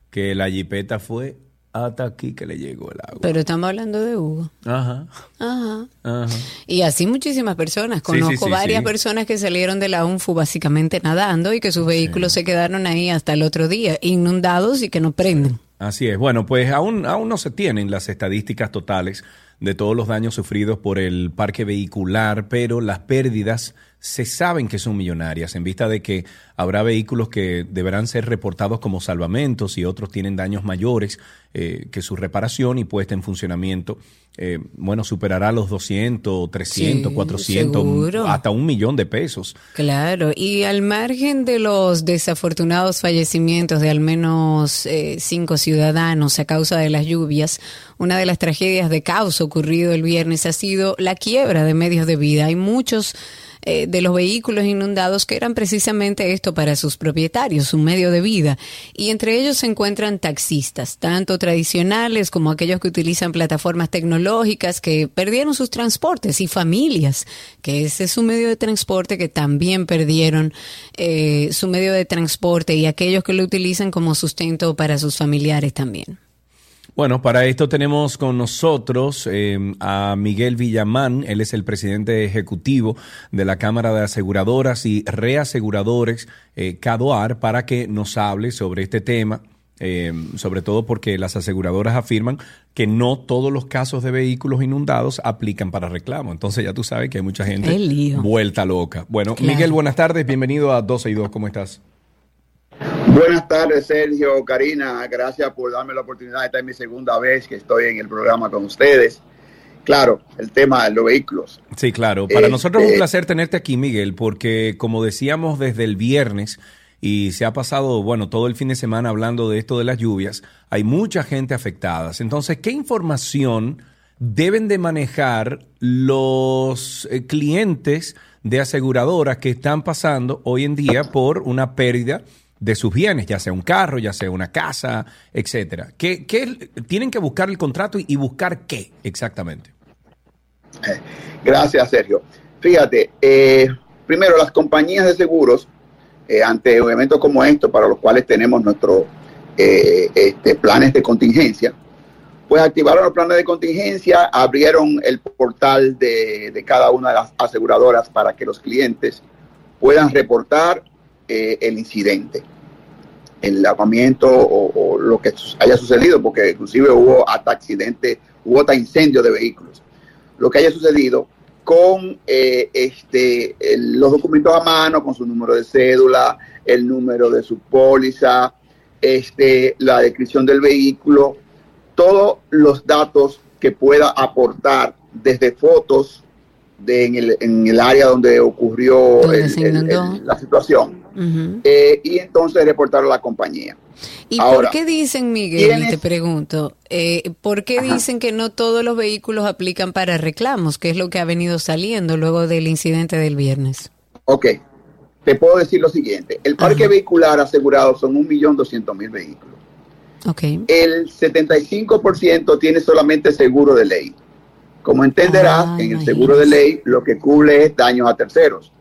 que la jipeta fue hasta aquí que le llegó el agua. Pero estamos hablando de Hugo. Ajá, Ajá. ajá. Y así muchísimas personas. Sí, sí, Conozco sí, varias personas que salieron de la UNFU básicamente nadando y que sus vehículos se quedaron ahí hasta el otro día, inundados y que no prenden. Así es. Bueno, pues aún, aún no se tienen las estadísticas totales de todos los daños sufridos por el parque vehicular, pero las pérdidas se saben que son millonarias en vista de que habrá vehículos que deberán ser reportados como salvamentos y otros tienen daños mayores eh, que su reparación y puesta en funcionamiento, eh, bueno, superará los 200, 300, Sí, 400, seguro. hasta un millón de pesos. Claro, y al margen de los desafortunados fallecimientos de al menos eh, cinco ciudadanos a causa de las lluvias, una de las tragedias de caos ocurrido el viernes ha sido la quiebra de medios de vida. Hay muchos eh, de los vehículos inundados que eran precisamente esto para sus propietarios, un medio de vida. Y entre ellos se encuentran taxistas, tanto tradicionales como aquellos que utilizan plataformas tecnológicas que perdieron sus transportes y familias, que ese es un medio de transporte que también perdieron eh, su medio de transporte y aquellos que lo utilizan como sustento para sus familiares también. Bueno, para esto tenemos con nosotros eh, a Miguel Villamán, él es el presidente ejecutivo de la Cámara de Aseguradoras y Reaseguradores eh, CADOAR para que nos hable sobre este tema, eh, sobre todo porque las aseguradoras afirman que no todos los casos de vehículos inundados aplican para reclamo. Entonces ya tú sabes que hay mucha gente vuelta loca. Bueno, Claro. Miguel, buenas tardes, bienvenido a 12 y 2, ¿cómo estás? Buenas tardes, Sergio, Karina. Gracias por darme la oportunidad. Esta es mi segunda vez que estoy en el programa con ustedes. Claro, el tema de los vehículos. Sí, claro. Para Este- nosotros es un placer tenerte aquí, Miguel, porque como decíamos desde el viernes y se ha pasado, bueno, todo el fin de semana hablando de esto de las lluvias, hay mucha gente afectada. Entonces, ¿qué información deben de manejar los eh, clientes de aseguradoras que están pasando hoy en día por una pérdida de sus bienes, ya sea un carro, ya sea una casa, etcétera? ¿Qué, tienen que buscar el contrato y, buscar qué exactamente? Gracias, Sergio. Fíjate, eh, primero las compañías de seguros, eh, ante eventos como estos, para los cuales tenemos nuestros eh, este, planes de contingencia, pues activaron los planes de contingencia, abrieron el portal de, de cada una de las aseguradoras para que los clientes puedan reportar eh, el incidente, el lavamiento o, o lo que haya sucedido, porque inclusive hubo hasta accidente, hubo hasta incendio de vehículos. Lo que haya sucedido con eh, este, los documentos a mano, con su número de cédula, el número de su póliza, este, la descripción del vehículo, todos los datos que pueda aportar desde fotos de en, el, en el área donde ocurrió el- la situación Eh, y entonces reportarlo a la compañía. ¿Y Ahora, por qué dicen, Miguel, y ¿quiénes- te pregunto, eh, por qué Ajá. dicen que no todos los vehículos aplican para reclamos, que es lo que ha venido saliendo luego del incidente del viernes? Ok, te puedo decir lo siguiente. El parque Ajá. vehicular asegurado son 1.200.000 vehículos. Ok. El 75% tiene solamente seguro de ley. Como entenderás, Ah, en el seguro de ley lo que cubre es daños a terceros.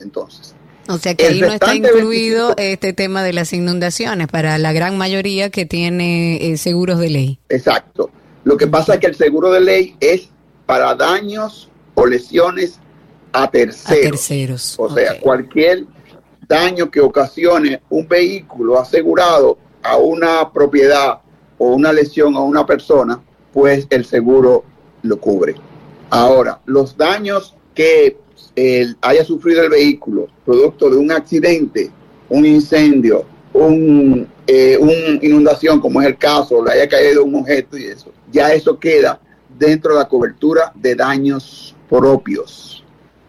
Entonces, O sea que ahí no está incluido este tema de las inundaciones para la gran mayoría que tiene eh, seguros de ley. Exacto. Lo que pasa es que el seguro de ley es para daños o lesiones a terceros. A terceros. O sea, cualquier daño que ocasione un vehículo asegurado a una propiedad o una lesión a una persona, pues el seguro lo cubre. Ahora, los daños que haya sufrido el vehículo producto de un accidente, un incendio, un, eh, una inundación, como es el caso, le haya caído un objeto y eso, ya eso queda dentro de la cobertura de daños propios,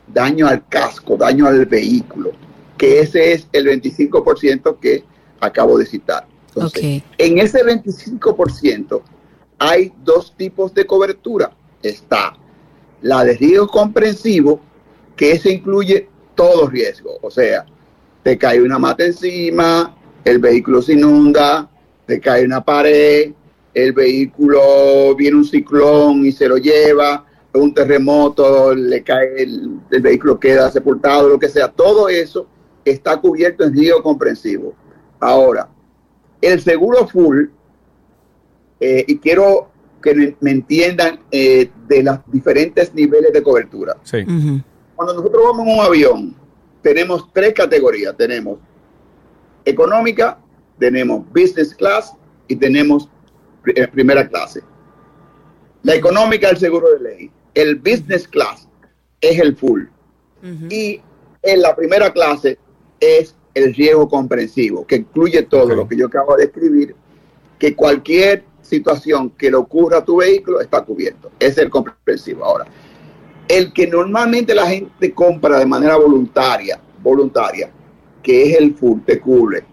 daño al casco, daño al vehículo, que ese es el 25% que acabo de citar. En ese 25% hay dos tipos de cobertura. Está la de riesgo comprensivo, que ese incluye todo riesgo. O sea, te cae una mata encima, el vehículo se inunda, te cae una pared, el vehículo viene un ciclón y se lo lleva, un terremoto, le cae el, vehículo queda sepultado, lo que sea. Todo eso está cubierto en riesgo comprensivo. Ahora, el seguro full, eh, y quiero que me, entiendan eh, de los diferentes niveles de cobertura. Sí. Cuando nosotros vamos en un avión, tenemos tres categorías. Tenemos económica, tenemos business class y tenemos eh, primera clase. La económica es el seguro de ley. El business class es el full. Y en la primera clase es el riesgo comprensivo, que incluye todo lo que yo acabo de describir, que cualquier situación que le ocurra a tu vehículo está cubierto. Es el comprensivo. Ahora, el que normalmente la gente compra de manera voluntaria, voluntaria, que es el full, te cubre.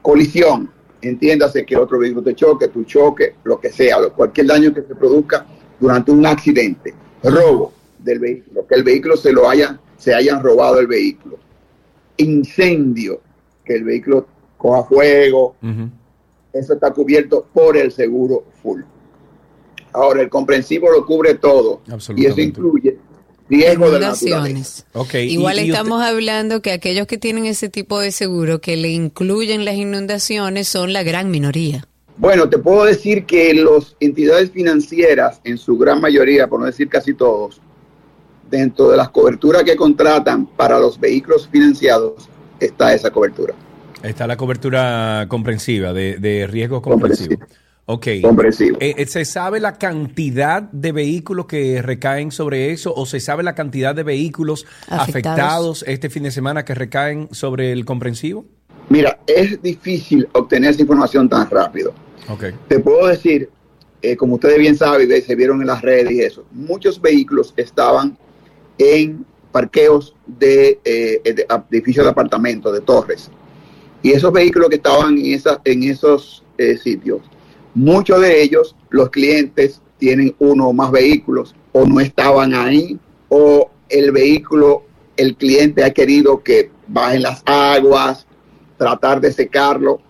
Colisión, entiéndase que otro vehículo te choque, tu choque, lo que sea, cualquier daño que se produzca durante un accidente, robo del vehículo, que el vehículo se lo haya, se hayan robado el vehículo, incendio, que el vehículo coja fuego, eso está cubierto por el seguro full. Ahora, el comprensivo lo cubre todo. Y eso incluye riesgo de naciones. Okay. Igual estamos hablando que aquellos que tienen ese tipo de seguro que le incluyen las inundaciones son la gran minoría. Bueno, te puedo decir que las entidades financieras, en su gran mayoría, por no decir casi todos, dentro de las coberturas que contratan para los vehículos financiados, está esa cobertura. Está la cobertura comprensiva de, de riesgos comprensivos. Ok. Eh, eh, ¿Se sabe la cantidad de vehículos que recaen sobre eso o se sabe la cantidad de vehículos afectados, este fin de semana que recaen sobre el comprensivo? Mira, es difícil obtener esa información tan rápido. Okay. Te puedo decir, eh, como ustedes bien saben, se vieron en las redes y eso, muchos vehículos estaban en parqueos de, edificios de apartamentos, de torres. Y esos vehículos que estaban en, esa, en esos sitios Muchos de ellos, los clientes tienen uno o más vehículos o no estaban ahí o el vehículo, el cliente ha querido que bajen las aguas, tratar de secarlo.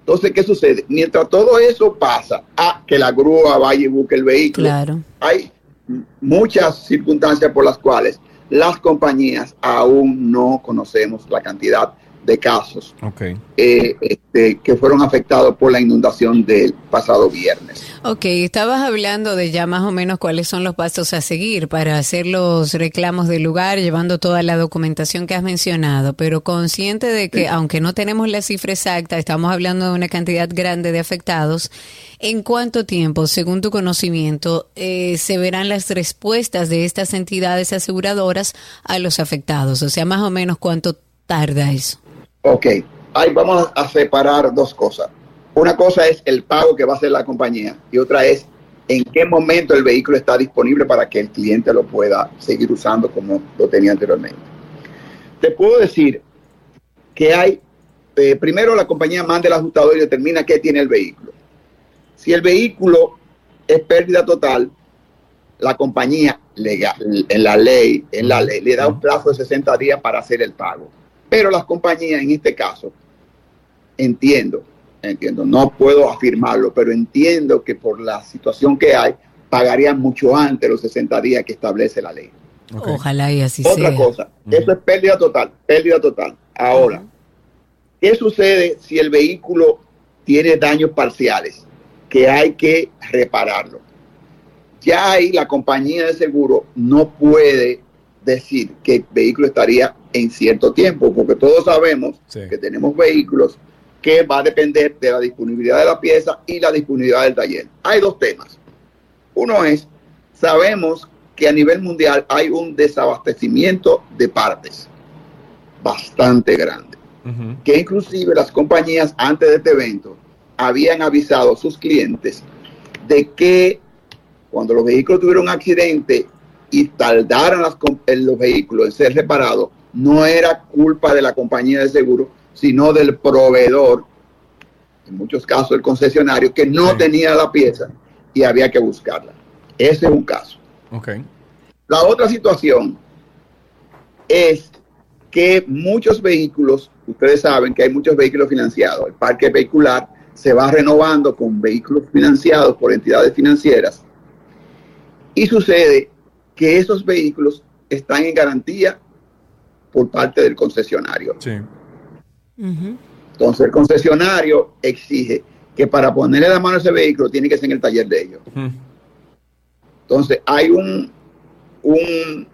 Entonces, ¿qué sucede? Mientras todo eso pasa, a que la grúa vaya y busque el vehículo, claro. hay muchas circunstancias por las cuales las compañías aún no conocemos la cantidad de casos eh, este, que fueron afectados por la inundación del pasado viernes. Ok, estabas hablando de ya más o menos cuáles son los pasos a seguir para hacer los reclamos del lugar, llevando toda la documentación que has mencionado, pero consciente de que aunque no tenemos la cifra exacta, estamos hablando de una cantidad grande de afectados, ¿en cuánto tiempo, según tu conocimiento, eh, se verán las respuestas de estas entidades aseguradoras a los afectados? O sea, más o menos cuánto tarda eso. Ok, ahí vamos a separar dos cosas. Una cosa es el pago que va a hacer la compañía y otra es en qué momento el vehículo está disponible para que el cliente lo pueda seguir usando como lo tenía anteriormente. Te puedo decir que hay, eh, primero la compañía manda el ajustador y determina qué tiene el vehículo. Si el vehículo es pérdida total, la compañía legal, en la ley, en la ley, le da un plazo de 60 días para hacer el pago. Pero las compañías en este caso, entiendo, entiendo, no puedo afirmarlo, pero entiendo que por la situación que hay, pagarían mucho antes los 60 días que establece la ley. Ojalá y así sea. Otra cosa, eso es pérdida total, pérdida total. Ahora, ¿qué sucede si el vehículo tiene daños parciales? Que hay que repararlo. Ya ahí la compañía de seguro no puede decir que el vehículo estaría en cierto tiempo, porque todos sabemos que tenemos vehículos que va a depender de la disponibilidad de la pieza y la disponibilidad del taller. Hay dos temas. Uno es, sabemos que a nivel mundial hay un desabastecimiento de partes bastante grande, que inclusive las compañías antes de este evento habían avisado a sus clientes de que cuando los vehículos tuvieron un accidente y tardaron los vehículos en ser reparados, no era culpa de la compañía de seguro, sino del proveedor, en muchos casos el concesionario, que no tenía la pieza y había que buscarla. Ese es un caso. Okay. La otra situación es que muchos vehículos, ustedes saben que hay muchos vehículos financiados, el parque vehicular se va renovando con vehículos financiados por entidades financieras y sucede que esos vehículos están en garantía por parte del concesionario. Sí. Entonces el concesionario exige que para ponerle la mano a ese vehículo tiene que ser en el taller de ellos. Entonces hay un, un,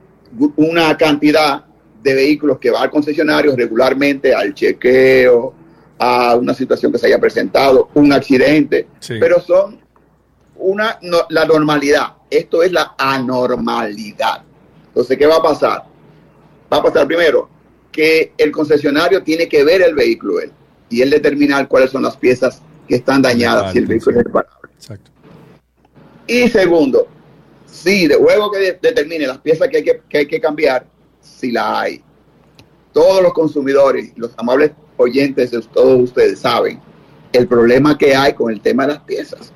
una cantidad de vehículos que va al concesionario regularmente al chequeo, a una situación que se haya presentado, un accidente, pero son una la normalidad. Esto es la anormalidad. Entonces, ¿qué va a pasar? Va a pasar primero que el concesionario tiene que ver el vehículo él y él determinar cuáles son las piezas que están dañadas si el vehículo es reparable. Exacto. Y segundo, si de luego que determine las piezas que hay que, que hay que cambiar, si la hay. Todos los consumidores, los amables oyentes de todos ustedes saben el problema que hay con el tema de las piezas.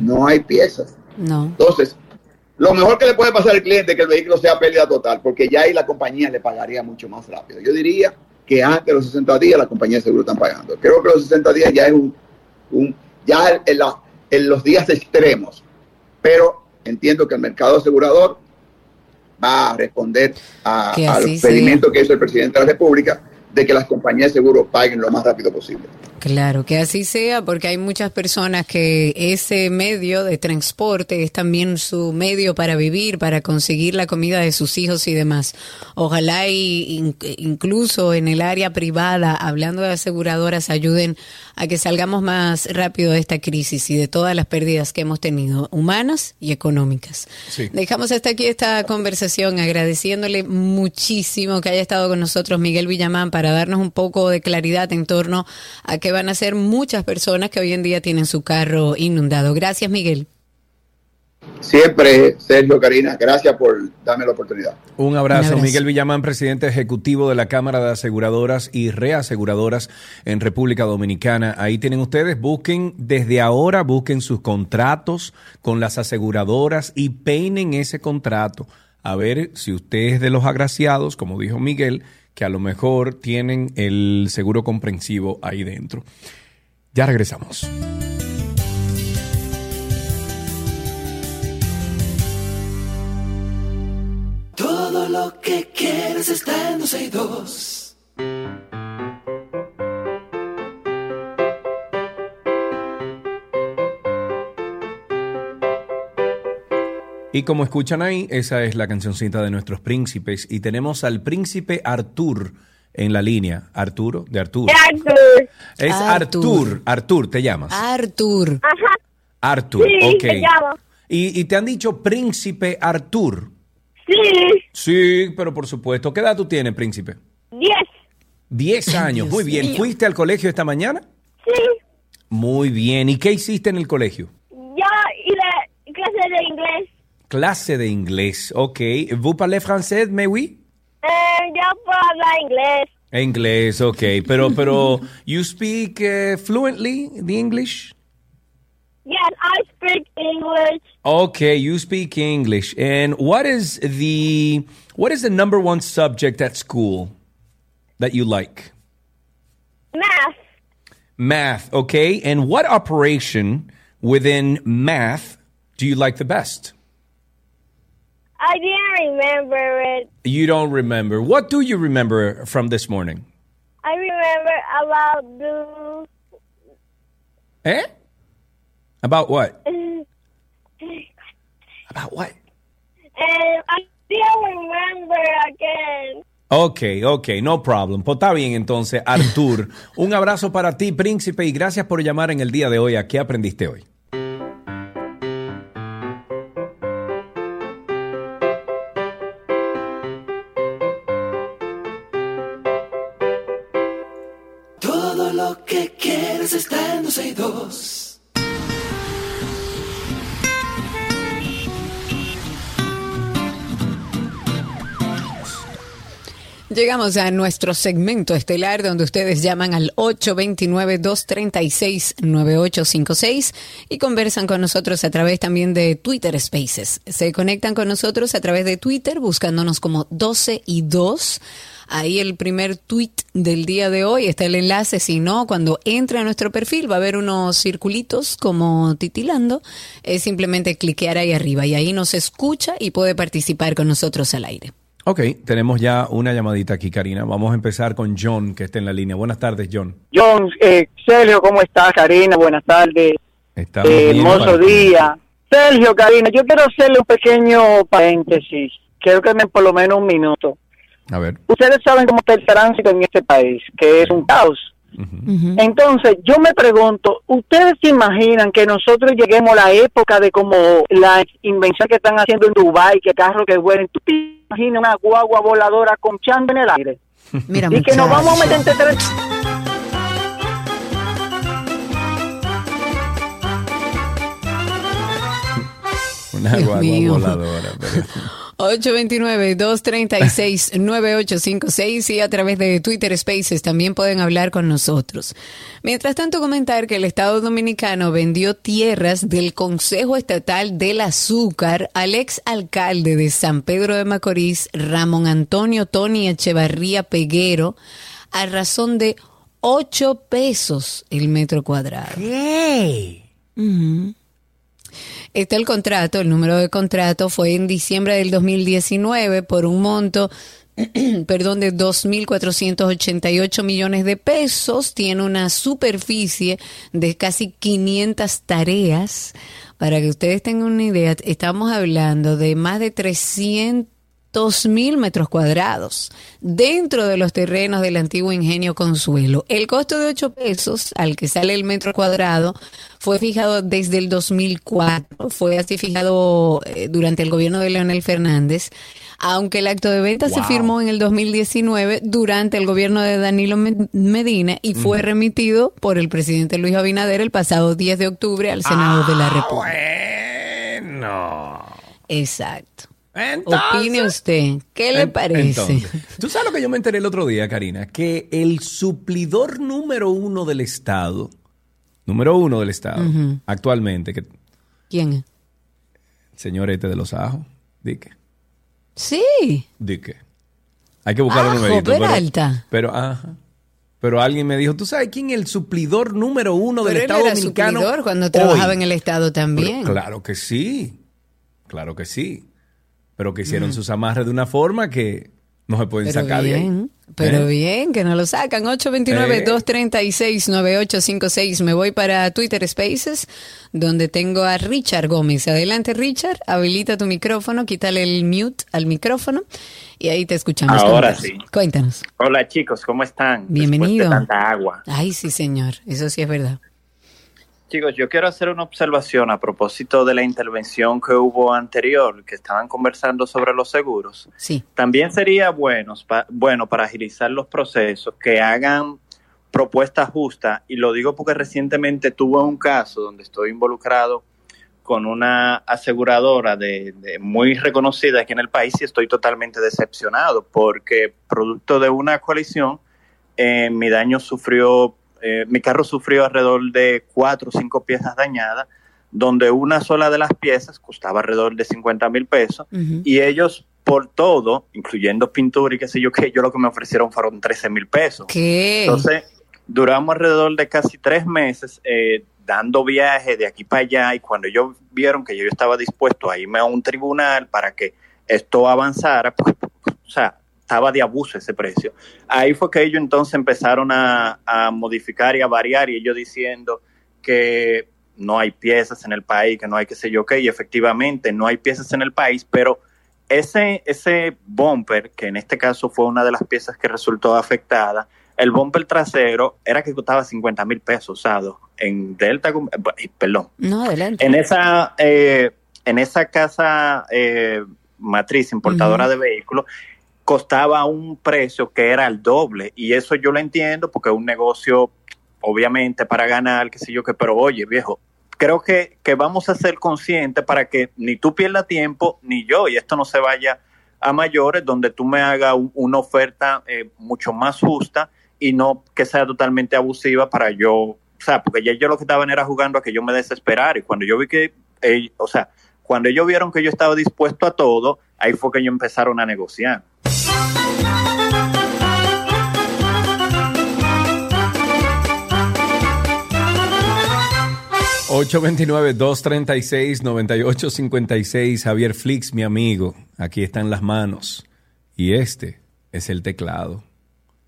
No hay piezas. No. Entonces, lo mejor que le puede pasar al cliente es que el vehículo sea pérdida total, porque ya ahí la compañía le pagaría mucho más rápido. Yo diría que antes de los 60 días la compañía de seguro están pagando. Creo que los 60 días ya es un, un ya en, en los días extremos, pero entiendo que el mercado asegurador va a responder a, al pedimento que hizo el presidente de la República de que las compañías de seguro paguen lo más rápido posible. Claro, que así sea, porque hay muchas personas que ese medio de transporte es también su medio para vivir, para conseguir la comida de sus hijos y demás. Ojalá y incluso en el área privada, hablando de aseguradoras, ayuden a que salgamos más rápido de esta crisis y de todas las pérdidas que hemos tenido, humanas y económicas. Dejamos hasta aquí esta conversación agradeciéndole muchísimo que haya estado con nosotros Miguel Villamán para darnos un poco de claridad en torno a que van a ser muchas personas que hoy en día tienen su carro inundado. Gracias, Miguel. Siempre, Sergio, Karina, gracias por darme la oportunidad. Un abrazo. Miguel Villamán, presidente ejecutivo de la Cámara de Aseguradoras y Reaseguradoras en República Dominicana. Ahí tienen ustedes, busquen desde ahora, busquen sus contratos con las aseguradoras y peinen ese contrato. A ver si usted es de los agraciados, como dijo Miguel, que a lo mejor tienen el seguro comprensivo ahí dentro. Ya regresamos. Todo lo que quieres está en Y como escuchan ahí, esa es la cancioncita de nuestros príncipes. Y tenemos al príncipe Artur en la línea. Arturo, de Artur. Artur. Es Artur. Artur, ¿te llamas? Artur. Ajá. Artur, sí, ok. ¿Y, ¿Y te han dicho príncipe Artur? Sí. Sí, pero por supuesto. ¿Qué edad tú tienes, príncipe? Diez. Diez años, muy bien. ¿Fuiste al colegio esta mañana? Sí. Muy bien. ¿Y qué hiciste en el colegio? Yo hice clase de inglés. Clase de inglés, ok. ¿Vous parlez français, mais oui? Eh, yo puedo hablar inglés. Inglés, ok. Pero, pero, you speak uh, fluently the English? Yes, I speak English. Okay, you speak English. And what is the what is the number one subject at school that you like? Math. Math, okay. And what operation within math do you like the best? I didn't remember it. You don't remember. What do you remember from this morning? I remember about the. Eh? About what? *laughs* About what? And I still remember again. Ok, ok, no problem. Pues está bien entonces, Artur. *laughs* un abrazo para ti, príncipe, y gracias por llamar en el día de hoy. ¿A qué aprendiste hoy? Llegamos a nuestro segmento estelar donde ustedes llaman al 829-236-9856 y conversan con nosotros a través también de Twitter Spaces. Se conectan con nosotros a través de Twitter buscándonos como 12 y 2. Ahí el primer tweet del día de hoy está el enlace. Si no, cuando entre a nuestro perfil va a haber unos circulitos como titilando. Es simplemente cliquear ahí arriba y ahí nos escucha y puede participar con nosotros al aire. Ok, tenemos ya una llamadita aquí, Karina. Vamos a empezar con John, que está en la línea. Buenas tardes, John. John, eh, Sergio, ¿cómo estás? Karina, buenas tardes. Estamos Eh, bien hermoso ti. día. Sergio, Karina, yo quiero hacerle un pequeño paréntesis. Quiero que me por lo menos un minuto. A ver. Ustedes saben cómo está el tránsito en este país, que es un caos. Entonces, yo me pregunto, ¿ustedes se imaginan que nosotros lleguemos a la época de como la invención que están haciendo en Dubái, que carro que vuelen, tú te imaginas una guagua voladora con chango en el aire? Mira, y que nos vamos a meter entre tres... Una Dios guagua mío. voladora. pero- 829-236-9856 y a través de Twitter Spaces también pueden hablar con nosotros. Mientras tanto, comentar que el Estado Dominicano vendió tierras del Consejo Estatal del Azúcar al ex alcalde de San Pedro de Macorís, Ramón Antonio Tony Echevarría Peguero, a razón de 8 pesos el metro cuadrado. Está el contrato, el número de contrato fue en diciembre del 2019 por un monto, *clears throat* perdón, de 2.488 millones de pesos. Tiene una superficie de casi 500 tareas. Para que ustedes tengan una idea, estamos hablando de más de 300 mil metros cuadrados dentro de los terrenos del antiguo ingenio Consuelo. El costo de 8 pesos al que sale el metro cuadrado fue fijado desde el 2004, fue así fijado eh, durante el gobierno de Leonel Fernández. Aunque el acto de venta se firmó en el 2019 durante el gobierno de Danilo Me- Medina y fue remitido por el presidente Luis Abinader el pasado 10 de octubre al Senado de la República. Bueno. Exacto. Entonces- Opine usted, ¿qué le parece? entonces, Tú sabes lo que yo me enteré el otro día, Karina, que el suplidor número uno del Estado, número uno del Estado, actualmente, que ¿Quién es? señor este de los ajos, di que, Sí. di que. Hay que buscar un Ajo, numerito. Pero, Peralta. pero, ajá. Pero alguien me dijo, ¿tú sabes quién es el suplidor número uno del Pero él Estado era Dominicano? suplidor cuando hoy? trabajaba en el Estado también. Pero claro que sí. Claro que sí. Pero que hicieron Mm. sus amarres de una forma que no se pueden Pero sacar de ahí. bien, pero ¿Eh? bien, que no lo sacan. 829-236-9856. Me voy para Twitter Spaces, donde tengo a Richard Gómez. Adelante, Richard. Habilita tu micrófono, quítale el mute al micrófono y ahí te escuchamos. Ahora sí. Cuéntanos. Hola chicos, ¿cómo están? Bienvenido. De tanta agua. Ay, sí, señor. Eso sí es verdad. Chicos, yo quiero hacer una observación a propósito de la intervención que hubo anterior, que estaban conversando sobre los seguros. Sí. También sería bueno, bueno para agilizar los procesos que hagan propuestas justas, y lo digo porque recientemente tuve un caso donde estoy involucrado con una aseguradora de, de muy reconocida aquí en el país y estoy totalmente decepcionado porque producto de una colisión eh, mi daño sufrió, eh, mi carro sufrió alrededor de cuatro o cinco piezas dañadas, donde una sola de las piezas costaba alrededor de 50 mil pesos y ellos por todo, incluyendo pintura y qué sé yo qué, yo lo que me ofrecieron fueron 13 mil pesos. ¿Qué? Entonces, duramos alrededor de casi tres meses eh, dando viajes de aquí para allá y cuando ellos vieron que yo estaba dispuesto a irme a un tribunal para que esto avanzara, pues, o sea, estaba de abuso ese precio. Ahí fue que ellos entonces empezaron a, a modificar y a variar y ellos diciendo que no hay piezas en el país, que no hay qué sé yo qué, y efectivamente no hay piezas en el país, pero ese, ese bumper, que en este caso fue una de las piezas que resultó afectada, el bumper trasero era que costaba 50 mil pesos usado en Delta, eh, perdón, no, adelante. en esa, eh, en esa casa eh, matriz importadora de vehículos, costaba un precio que era el doble, y eso yo lo entiendo porque es un negocio, obviamente, para ganar, qué sé yo qué, pero oye, viejo, creo que, que vamos a ser conscientes para que ni tú pierdas tiempo, ni yo, y esto no se vaya a mayores, donde tú me hagas una oferta eh, mucho más justa y no que sea totalmente abusiva para yo, o sea, porque ya yo lo que estaban era jugando a que yo me desesperara y cuando yo vi que, o sea, cuando ellos vieron que yo estaba dispuesto a todo, ahí fue que ellos empezaron a negociar. 829-236-9856. Javier Flix, mi amigo. Aquí están las manos. Y este es el teclado.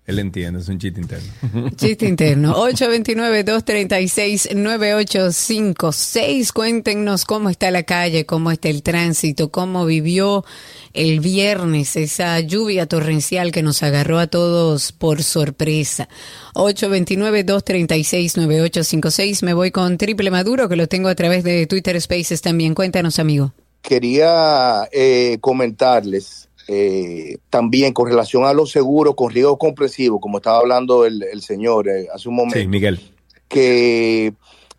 Él entiende, es un chiste interno. *laughs* Chiste interno. 829-236-9856. Cuéntenos cómo está la calle, cómo está el tránsito, cómo vivió el viernes esa lluvia torrencial que nos agarró a todos por sorpresa. 829-236-9856. Me voy con Triple Maduro, que lo tengo a través de Twitter Spaces también. Cuéntanos, amigo. Quería eh, comentarles eh, también con relación a los seguros con riesgo comprensivo, como estaba hablando el, señor eh, hace un momento. Sí, Miguel. Que,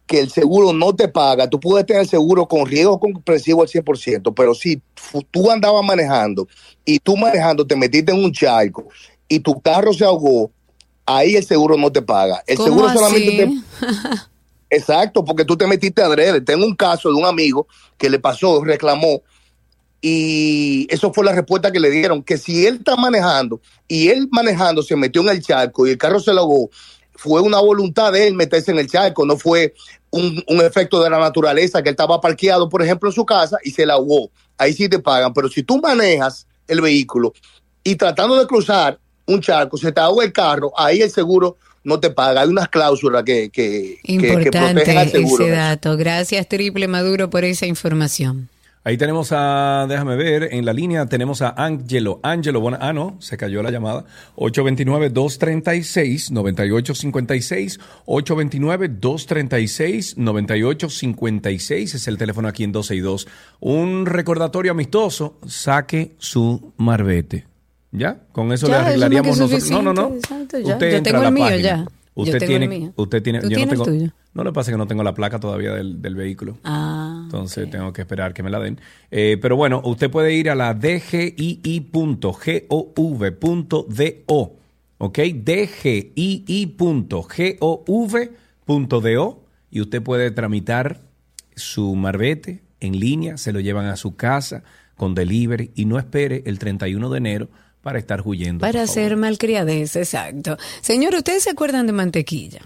que el seguro no te paga. Tú puedes tener seguro con riesgo comprensivo al 100%, pero si tú andabas manejando y tú manejando te metiste en un charco y tu carro se ahogó, ahí el seguro no te paga. El seguro solamente te... *laughs* Exacto, porque tú te metiste adrede. Tengo un caso de un amigo que le pasó, reclamó y eso fue la respuesta que le dieron, que si él está manejando y él manejando se metió en el charco y el carro se ahogó, fue una voluntad de él meterse en el charco, no fue un, efecto de la naturaleza que él estaba parqueado, por ejemplo, en su casa y se la ahogó. Ahí sí te pagan, pero si tú manejas el vehículo y tratando de cruzar un charco, se te ahoga el carro, ahí el seguro no te paga. Hay unas cláusulas que, que, Importante ese dato. Gracias, Triple Maduro, por esa información. Ahí tenemos a, déjame ver, en la línea tenemos a Angelo. Angelo, bueno, ah, no, se cayó la llamada. 829-236-9856. 829-236-9856 es el teléfono aquí en 262. Un recordatorio amistoso, saque su marbete. ¿Ya? Con eso le arreglaríamos nosotros. No, no, no. Usted yo tengo el mío ya. Usted yo tiene, usted tiene, yo no tengo, tuyo? No, le pasa que no tengo la placa todavía del, vehículo. Ah. Entonces tengo que esperar que me la den. Eh, pero bueno, usted puede ir a la dgii.gov.do. ¿Ok? dgii.gov.do. Y usted puede tramitar su marbete en línea, se lo llevan a su casa con delivery y no espere el 31 de enero para estar huyendo. Para hacer malcriadez, exacto. Señor, ¿ustedes se acuerdan de mantequilla?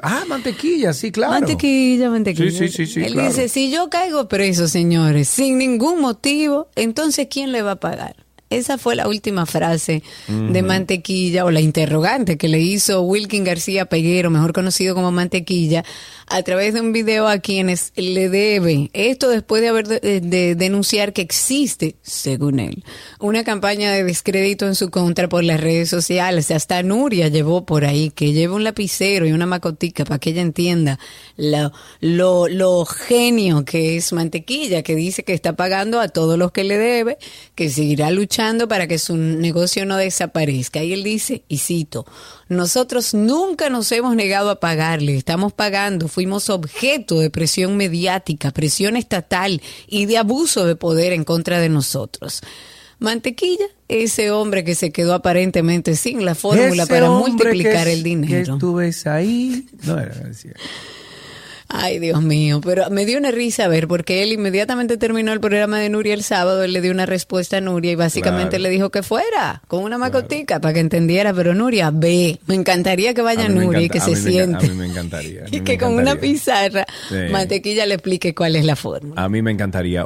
Ah, mantequilla, sí, claro. Mantequilla, mantequilla. Sí, sí, sí, Él dice, si yo caigo preso, señores, sin ningún motivo, entonces ¿quién le va a pagar? Esa fue la última frase de Mantequilla o la interrogante que le hizo Wilkin García Peguero, mejor conocido como Mantequilla, a través de un video a quienes le debe. Esto después de haber de, denunciar que existe, según él, una campaña de descrédito en su contra por las redes sociales. Hasta Nuria llevó por ahí que lleva un lapicero y una macotica para que ella entienda lo, genio que es Mantequilla, que dice que está pagando a todos los que le debe, que seguirá luchando para que su negocio no desaparezca. Y él dice, y cito, nosotros nunca nos hemos negado a pagarle, estamos pagando, fuimos objeto de presión mediática, presión estatal y de abuso de poder en contra de nosotros. Mantequilla, ese hombre que se quedó aparentemente sin la fórmula para multiplicar el dinero. Que tú ves ahí. No era, Ay, Dios mío, pero me dio una risa a ver, porque él inmediatamente terminó el programa de Nuria el sábado, él le dio una respuesta a Nuria y básicamente le dijo que fuera, con una macotica, para que entendiera, pero Nuria, ve, me encantaría que vaya Nuria y que se siente. a mí me encantaría. *laughs* y que con una pizarra, mantequilla le explique cuál es la forma. A mí me encantaría.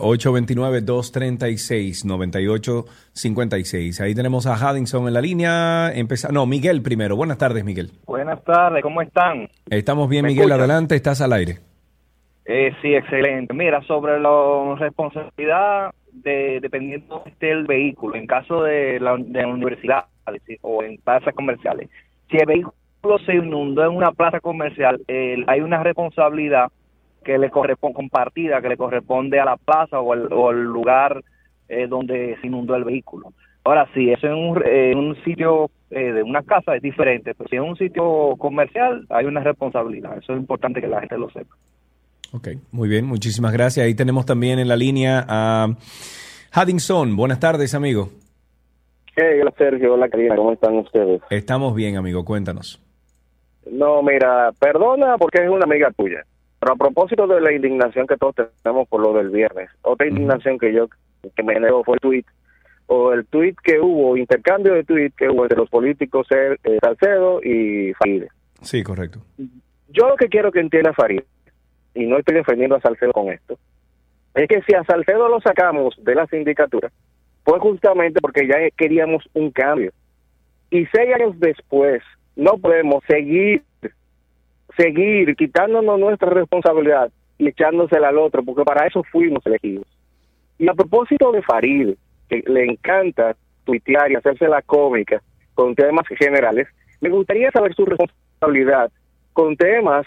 829-236-9856. Ahí tenemos a Haddington en la línea. Empeza no, Miguel primero. Buenas tardes, Miguel. Buenas tardes, ¿cómo están? Estamos bien, Miguel. Adelante, estás al aire. Eh, sí, excelente. Mira, sobre la responsabilidad de, dependiendo del vehículo, en caso de la, de universidad o en plazas comerciales, si el vehículo se inundó en una plaza comercial, hay una responsabilidad que le corresponde compartida que le corresponde a la plaza o el, lugar eh, donde se inundó el vehículo. Ahora sí, eso en un, en un sitio eh, de una casa es diferente, pero si en un sitio comercial hay una responsabilidad. Eso es importante que la gente lo sepa. Ok, muy bien, muchísimas gracias. Ahí tenemos también en la línea a Haddington. Buenas tardes, amigo. hola Sergio, hola Karina, ¿cómo están ustedes? Estamos bien, amigo, cuéntanos. No, mira, perdona porque es una amiga tuya. Pero a propósito de la indignación que todos tenemos por lo del viernes, otra indignación que yo que me nego fue el tweet o el tweet que hubo, intercambio de tweet que hubo entre los políticos eh, Salcedo y Farid. Sí, correcto. Yo lo que quiero que entienda Farid y no estoy defendiendo a Salcedo con esto, es que si a Salcedo lo sacamos de la sindicatura, fue justamente porque ya queríamos un cambio. Y seis años después, no podemos seguir, seguir quitándonos nuestra responsabilidad y echándosela al otro, porque para eso fuimos elegidos. Y a propósito de Farid, que le encanta tuitear y hacerse la cómica con temas generales, me gustaría saber su responsabilidad con temas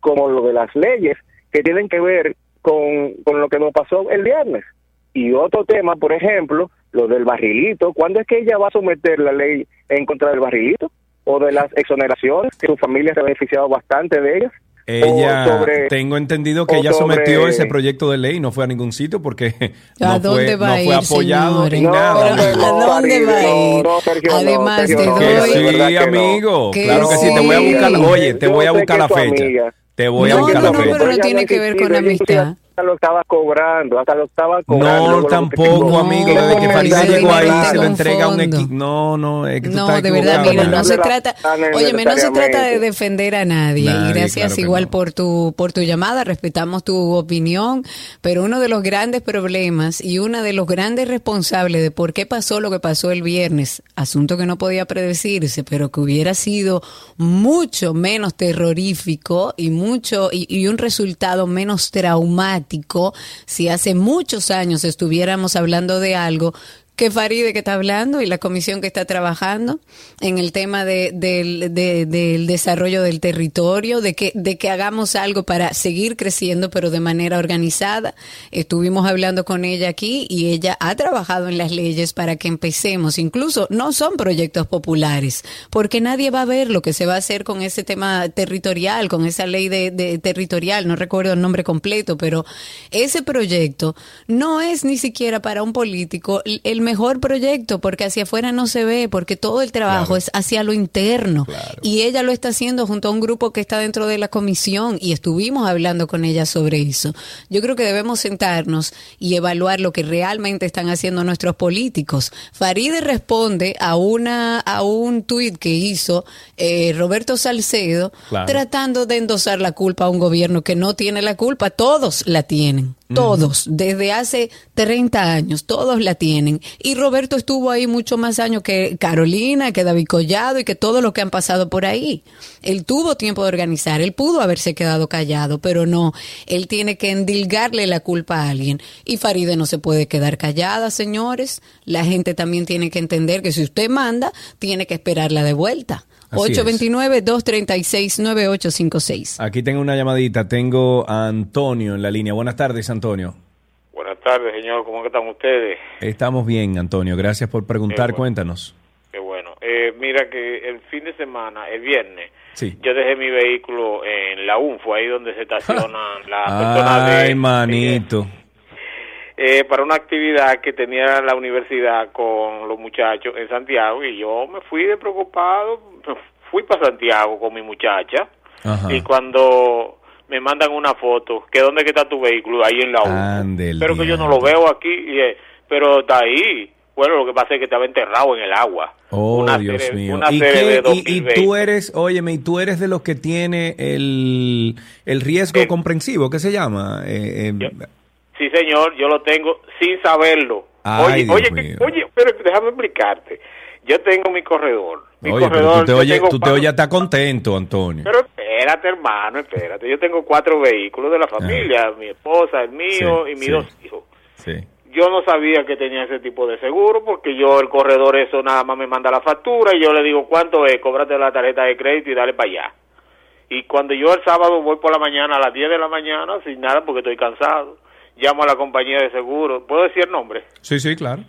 como lo de las leyes que tienen que ver con, con lo que nos pasó el viernes. Y otro tema, por ejemplo, lo del barrilito. ¿Cuándo es que ella va a someter la ley en contra del barrilito? O de las exoneraciones, que su familia se ha beneficiado bastante de ellas. Ella, tengo entendido que ella sometió ese proyecto de ley y no fue a ningún sitio porque *laughs* no, fue, no fue apoyado en nada. ¿A dónde va a ir? Además, te doy... sí, amigo. claro que sí, te voy a buscar, oye, te voy a buscar la fecha. Te voy a buscar no, la no, pero no tiene que ver con amistad. Hasta lo estaba cobrando, hasta lo estaba cobrando. No, tampoco, amigo. Desde que llegó ahí, se lo entrega un equipo. No, no, es que tú No, de verdad, mira, no se trata. Oye, no se trata de defender a nadie. y gracias igual por tu por tu llamada. Respetamos tu opinión. Pero uno de los grandes problemas y uno de los grandes responsables de por qué pasó lo que pasó el viernes, asunto que no podía predecirse, pero que hubiera sido mucho menos terrorífico y mucho y, y un resultado menos traumático si hace muchos años estuviéramos hablando de algo que Faride que está hablando y la comisión que está trabajando en el tema de, del desarrollo del territorio, de que, de que hagamos algo para seguir creciendo, pero de manera organizada. Estuvimos hablando con ella aquí y ella ha trabajado en las leyes para que empecemos. Incluso no son proyectos populares, porque nadie va a ver lo que se va a hacer con ese tema territorial, con esa ley de, de territorial, no recuerdo el nombre completo, pero ese proyecto no es ni siquiera para un político el mejor proyecto porque hacia afuera no se ve, porque todo el trabajo es hacia lo interno. Y ella lo está haciendo junto a un grupo que está dentro de la comisión y estuvimos hablando con ella sobre eso. Yo creo que debemos sentarnos y evaluar lo que realmente están haciendo nuestros políticos. Faride responde a una a un tuit que hizo eh, Roberto Salcedo tratando de endosar la culpa a un gobierno que no tiene la culpa, todos la tienen. Todos, desde hace 30 años, todos la tienen. Y Roberto estuvo ahí mucho más años que Carolina, que David Collado y que todo lo que han pasado por ahí. Él tuvo tiempo de organizar, él pudo haberse quedado callado, pero no, él tiene que endilgarle la culpa a alguien. Y Faride no se puede quedar callada, señores. La gente también tiene que entender que si usted manda, tiene que esperarla de vuelta. 829-236-9856. Aquí tengo una llamadita. Tengo a Antonio en la línea. Buenas tardes, Antonio. Buenas tardes, señor. ¿Cómo están ustedes? Estamos bien, Antonio. Gracias por preguntar. Cuéntanos. Qué bueno. Eh, mira que el fin de semana, el viernes, yo dejé mi vehículo en la UNFO, ahí donde se estacionan *laughs* las personas de... Ay, manito. Eh, para una actividad que tenía la universidad con los muchachos en Santiago y yo me fui de preocupado, fui para Santiago con mi muchacha y cuando me mandan una foto, que dónde que está tu vehículo, ahí en la U. Pero que yo no lo veo aquí, y, eh, pero está ahí. Bueno, lo que pasa es que estaba enterrado en el agua. Oh, Dios mío. ¿Y, y, tú eres, óyeme, y tú eres de los que tiene el, el riesgo eh, comprensivo, ¿qué se llama? Eh, sí, señor, yo lo tengo sin saberlo. oye, oye, oye, pero déjame explicarte. Yo tengo mi corredor. Mi corredor, tú te, oyes, tú te está contento, Antonio. Pero espérate, hermano, espérate. Yo tengo cuatro vehículos de la familia, mi esposa, el mío y mis dos hijos. Sí. Yo no sabía que tenía ese tipo de seguro porque yo, el corredor, eso nada más me manda la factura y yo le digo, ¿cuánto es? Cóbrate la tarjeta de crédito y dale para allá. Y cuando yo el sábado voy por la mañana, a las 10 de la mañana, sin nada porque estoy cansado, llamo a la compañía de seguro. ¿Puedo decir el nombre? Sí, sí, claro.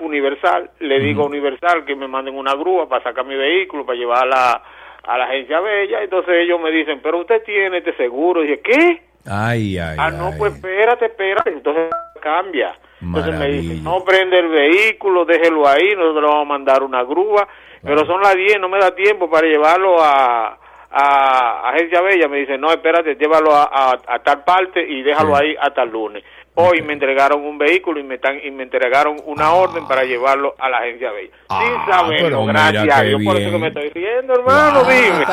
Universal, le digo a Universal que me manden una grúa para sacar mi vehículo, para llevarla a la agencia Bella, entonces ellos me dicen, pero usted tiene este seguro, y dije, ¿qué? Ay, ay, Ah, no, pues espérate, espérate, entonces cambia. Entonces me dicen, no prende el vehículo, déjelo ahí, nosotros vamos a mandar una grúa, pero son las 10, no me da tiempo para llevarlo a, a Agencia Bella, me dice, no, espérate, llévalo a, a, tal parte y déjalo ahí hasta el lunes. Hoy me entregaron un vehículo y me, están, y me entregaron una ah. orden para llevarlo a la Agencia Bella. Ah, Sin saberlo, gracias a Dios, por eso que me estoy riendo, hermano, dime.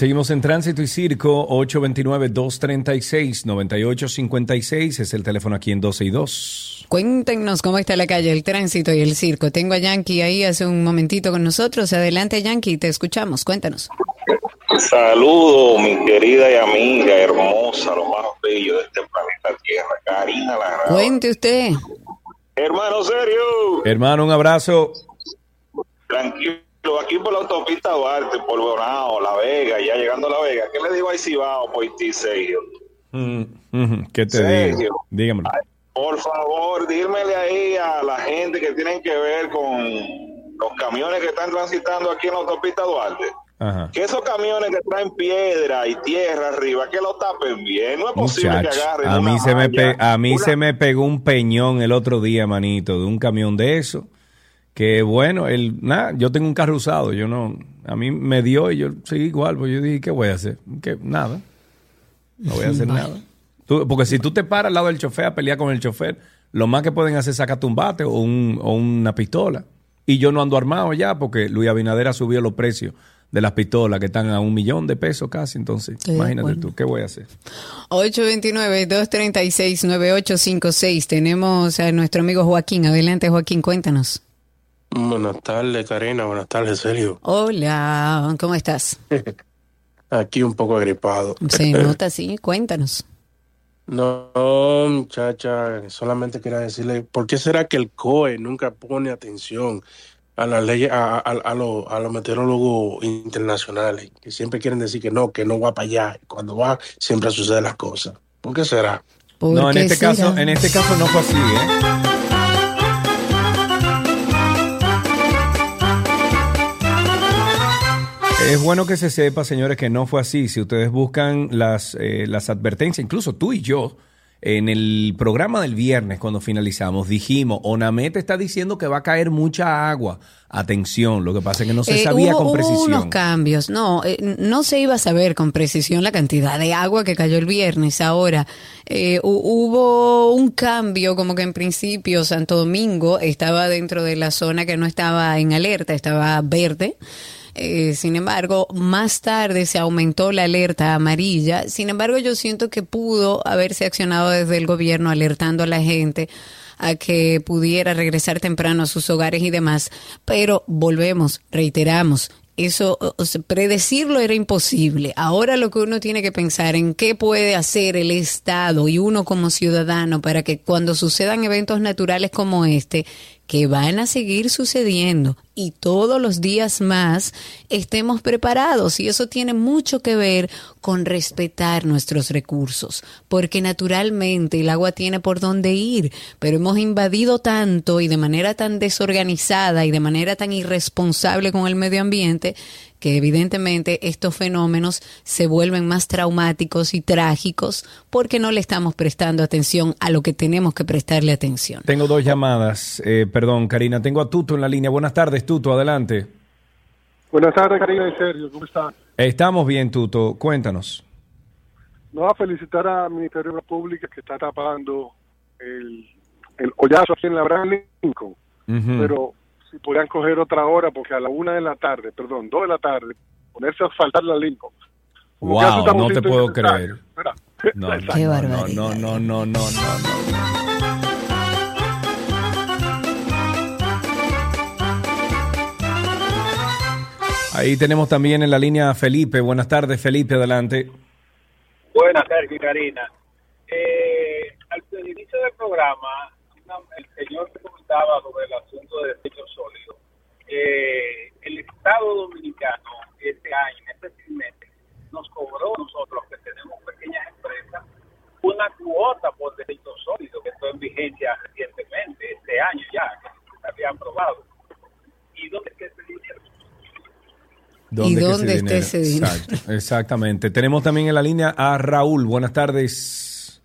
Seguimos en Tránsito y Circo, 829-236-9856 es el teléfono aquí en 12 y 2. Cuéntenos cómo está la calle, el tránsito y el circo. Tengo a Yankee ahí hace un momentito con nosotros. Adelante, Yankee, te escuchamos. Cuéntanos. Saludos, mi querida y amiga hermosa, lo más bello de este planeta Tierra, Karina Lara. Cuente usted. Hermano, serio. Hermano, un abrazo. Tranquilo aquí por la autopista Duarte, por Bonao, La Vega, ya llegando a La Vega, ¿qué le digo a Cibao por ti, Sergio? Mm, ¿Qué te digo? Dígamelo. por favor, dímele ahí a la gente que tienen que ver con los camiones que están transitando aquí en la autopista Duarte. Que esos camiones que traen piedra y tierra arriba, que lo tapen bien. No es posible que agarren. A mí, se, me a mí se me pegó un peñón el otro día, manito, de un camión de eso que bueno, el, nada, yo tengo un carro usado, yo no, a mí me dio y yo seguí igual, pues yo dije, ¿qué voy a hacer? Que nada, no voy a hacer nada. porque si tú te paras al lado del chofer a pelear con el chofer, lo más que pueden hacer es sacarte un bate o, un, o una pistola. Y yo no ando armado ya porque Luis Abinader ha subido los precios de las pistolas que están a un millón de pesos casi. Entonces, imagínate tú, ¿qué voy a hacer? 829-236-9856. Tenemos a nuestro amigo Joaquín. Adelante, Joaquín, cuéntanos. Buenas tardes, Karina. Buenas tardes, Sergio. Hola, ¿cómo estás? *laughs* Aquí un poco agripado. Se *laughs* nota así, cuéntanos. No, muchacha, solamente quería decirle, ¿por qué será que el COE nunca pone atención a las leyes, a, a, los meteorólogos internacionales, que siempre quieren decir que no, que no va para allá, y cuando va siempre suceden las cosas? ¿Por qué será? no, en este caso, en este caso no fue así, ¿eh? Es bueno que se sepa, señores, que no fue así. Si ustedes buscan las, eh, las advertencias, incluso tú y yo, en el programa del viernes, cuando finalizamos, dijimos, Onamet está diciendo que va a caer mucha agua. Atención, lo que pasa es que no se eh, sabía con precisión. Hubo unos cambios, no, eh, no se iba a saber con precisión la cantidad de agua que cayó el viernes. Ahora, hubo un cambio, como que en principio Santo Domingo estaba dentro de la zona que no estaba en alerta, estaba verde. Eh, sin embargo, más tarde se aumentó la alerta amarilla. Sin embargo, yo siento que pudo haberse accionado desde el gobierno alertando a la gente a que pudiera regresar temprano a sus hogares y demás. Pero volvemos, reiteramos, eso, predecirlo era imposible. Ahora lo que uno tiene que pensar en qué puede hacer el Estado y uno como ciudadano para que cuando sucedan eventos naturales como este, que van a seguir sucediendo y todos los días más estemos preparados. Y eso tiene mucho que ver con respetar nuestros recursos, porque naturalmente el agua tiene por dónde ir, pero hemos invadido tanto y de manera tan desorganizada y de manera tan irresponsable con el medio ambiente que evidentemente estos fenómenos se vuelven más traumáticos y trágicos porque no le estamos prestando atención a lo que tenemos que prestarle atención. Tengo dos llamadas, eh, perdón Karina, tengo a Tuto en la línea. Buenas tardes, Tuto, adelante. Buenas tardes, Karina y Sergio, ¿cómo están? Estamos bien, Tuto, cuéntanos. No, a felicitar al Ministerio de la Pública que está tapando el, el hoyazo aquí en la Abraham Lincoln, pero si podrían coger otra hora, porque a la una de la tarde, perdón, dos de la tarde, ponerse a asfaltar la Lincoln. wow, no te puedo creer. *laughs* *laughs* No, no, no, no, no, no, no, no, Ahí tenemos también en la línea a Felipe. Buenas tardes, Felipe, adelante. Buenas, tardes, Karina. Eh, al inicio del programa, el señor comentaba sobre el asunto de desechos sólidos. Eh, el Estado Dominicano este año, este trimestre, nos cobró nosotros que tenemos pequeñas empresas una cuota por desechos sólidos que está en vigencia recientemente, este año ya, que se había aprobado. ¿Y dónde está ese dinero? ¿Y dónde está ese dinero? exactamente. Tenemos también en la línea a Raúl. Buenas tardes.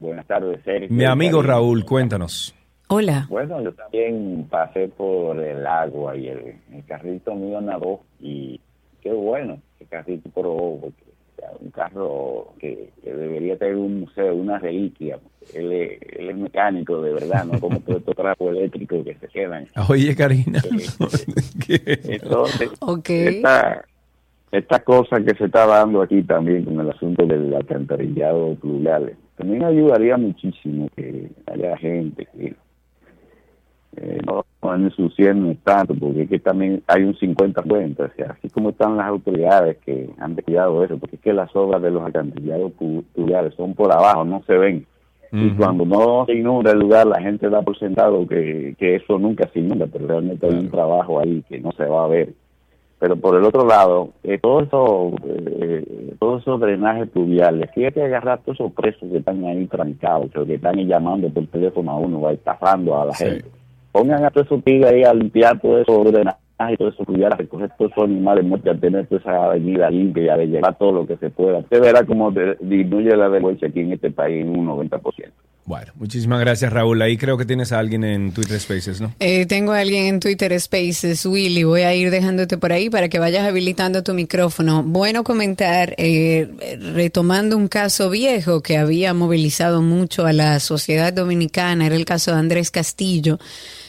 Buenas tardes, Sergio. Mi amigo Raúl, cuéntanos. Hola. Bueno, yo también pasé por el agua y el, carrito mío nadó y qué bueno, el carrito probó, porque un carro que, debería tener un museo, una reliquia. Él es, él es mecánico de verdad, no como todos estos trapos eléctricos que se quedan. *laughs* Oye, Karina. *laughs* Entonces, esta, esta cosa que se está dando aquí también con el asunto del alcantarillado pluvial también ayudaría muchísimo que haya gente que eh, no van ensuciando tanto, porque es que también hay un 50 cuentas, o sea, así como están las autoridades que han cuidado eso, porque es que las obras de los alcantarillados pluviales son por abajo, no se ven. Y cuando no se inunda el lugar, la gente da por sentado que, que eso nunca se inunda, pero realmente hay un trabajo ahí que no se va a ver pero por el otro lado, eh, todo eso, eh, todos esos drenajes pluviales, hay que agarrar todos esos presos que están ahí trancados, que están llamando por teléfono a uno, va estafando a la gente. Pongan a todos esos tigres ahí a limpiar todo eso drenajes y todo eso pluvial, a recoger todos esos animales muertos, a tener toda esa avenida limpia a llevar todo lo que se pueda. Usted verá cómo disminuye la delincuencia aquí en este país en un 90%. Bueno, muchísimas gracias Raúl. Ahí creo que tienes a alguien en Twitter Spaces, ¿no? Eh, tengo a alguien en Twitter Spaces, Willy. Voy a ir dejándote por ahí para que vayas habilitando tu micrófono. Bueno comentar, eh, retomando un caso viejo que había movilizado mucho a la sociedad dominicana, era el caso de Andrés Castillo,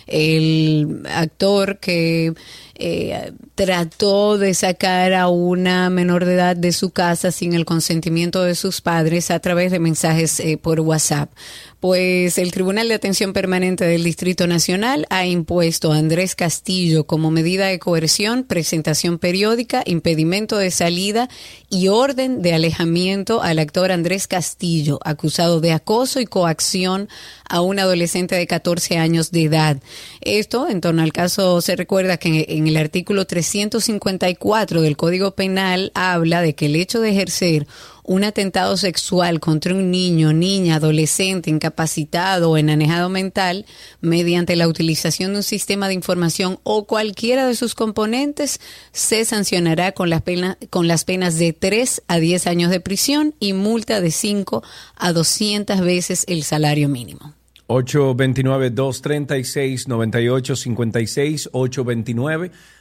el actor que eh, trató de sacar a una menor de edad de su casa sin el consentimiento de sus padres a través de mensajes eh, por WhatsApp pues el Tribunal de Atención Permanente del Distrito Nacional ha impuesto a Andrés Castillo como medida de coerción, presentación periódica, impedimento de salida y orden de alejamiento al actor Andrés Castillo, acusado de acoso y coacción a un adolescente de 14 años de edad. Esto, en torno al caso, se recuerda que en el artículo 354 del Código Penal habla de que el hecho de ejercer un atentado sexual contra un niño, niña, adolescente, incapacitado o enanejado mental mediante la utilización de un sistema de información o cualquiera de sus componentes se sancionará con las, penas, con las penas de 3 a 10 años de prisión y multa de 5 a 200 veces el salario mínimo. 829-236-9856,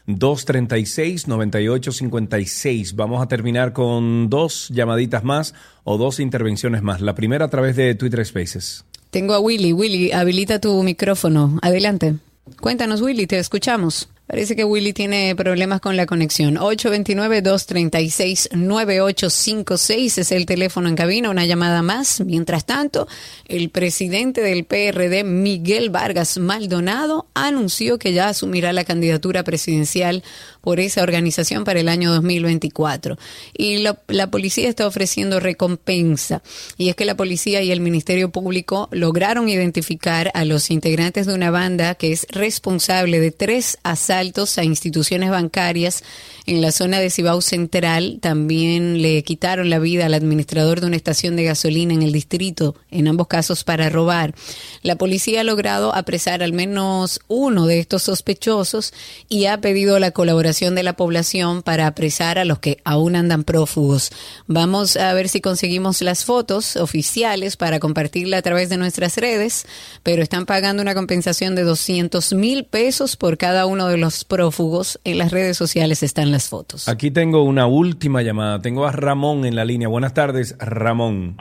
829-236-9856. Vamos a terminar con dos llamaditas más o dos intervenciones más. La primera a través de Twitter Spaces. Tengo a Willy. Willy, habilita tu micrófono. Adelante. Cuéntanos, Willy, te escuchamos. Parece que Willy tiene problemas con la conexión. 829-236-9856 es el teléfono en cabina, una llamada más. Mientras tanto, el presidente del PRD, Miguel Vargas Maldonado, anunció que ya asumirá la candidatura presidencial por esa organización para el año 2024. Y la policía está ofreciendo recompensa. Y es que la policía y el Ministerio Público lograron identificar a los integrantes de una banda que es responsable de tres asaltos a instituciones bancarias en la zona de Cibao Central. También le quitaron la vida al administrador de una estación de gasolina en el distrito, en ambos casos para robar. La policía ha logrado apresar al menos uno de estos sospechosos y ha pedido la colaboración de la población para apresar a los que aún andan prófugos. Vamos a ver si conseguimos las fotos oficiales para compartirla a través de nuestras redes, pero están pagando una compensación de 200 mil pesos por cada uno de los prófugos. En las redes sociales están las fotos. Aquí tengo una última llamada. Tengo a Ramón en la línea. Buenas tardes, Ramón.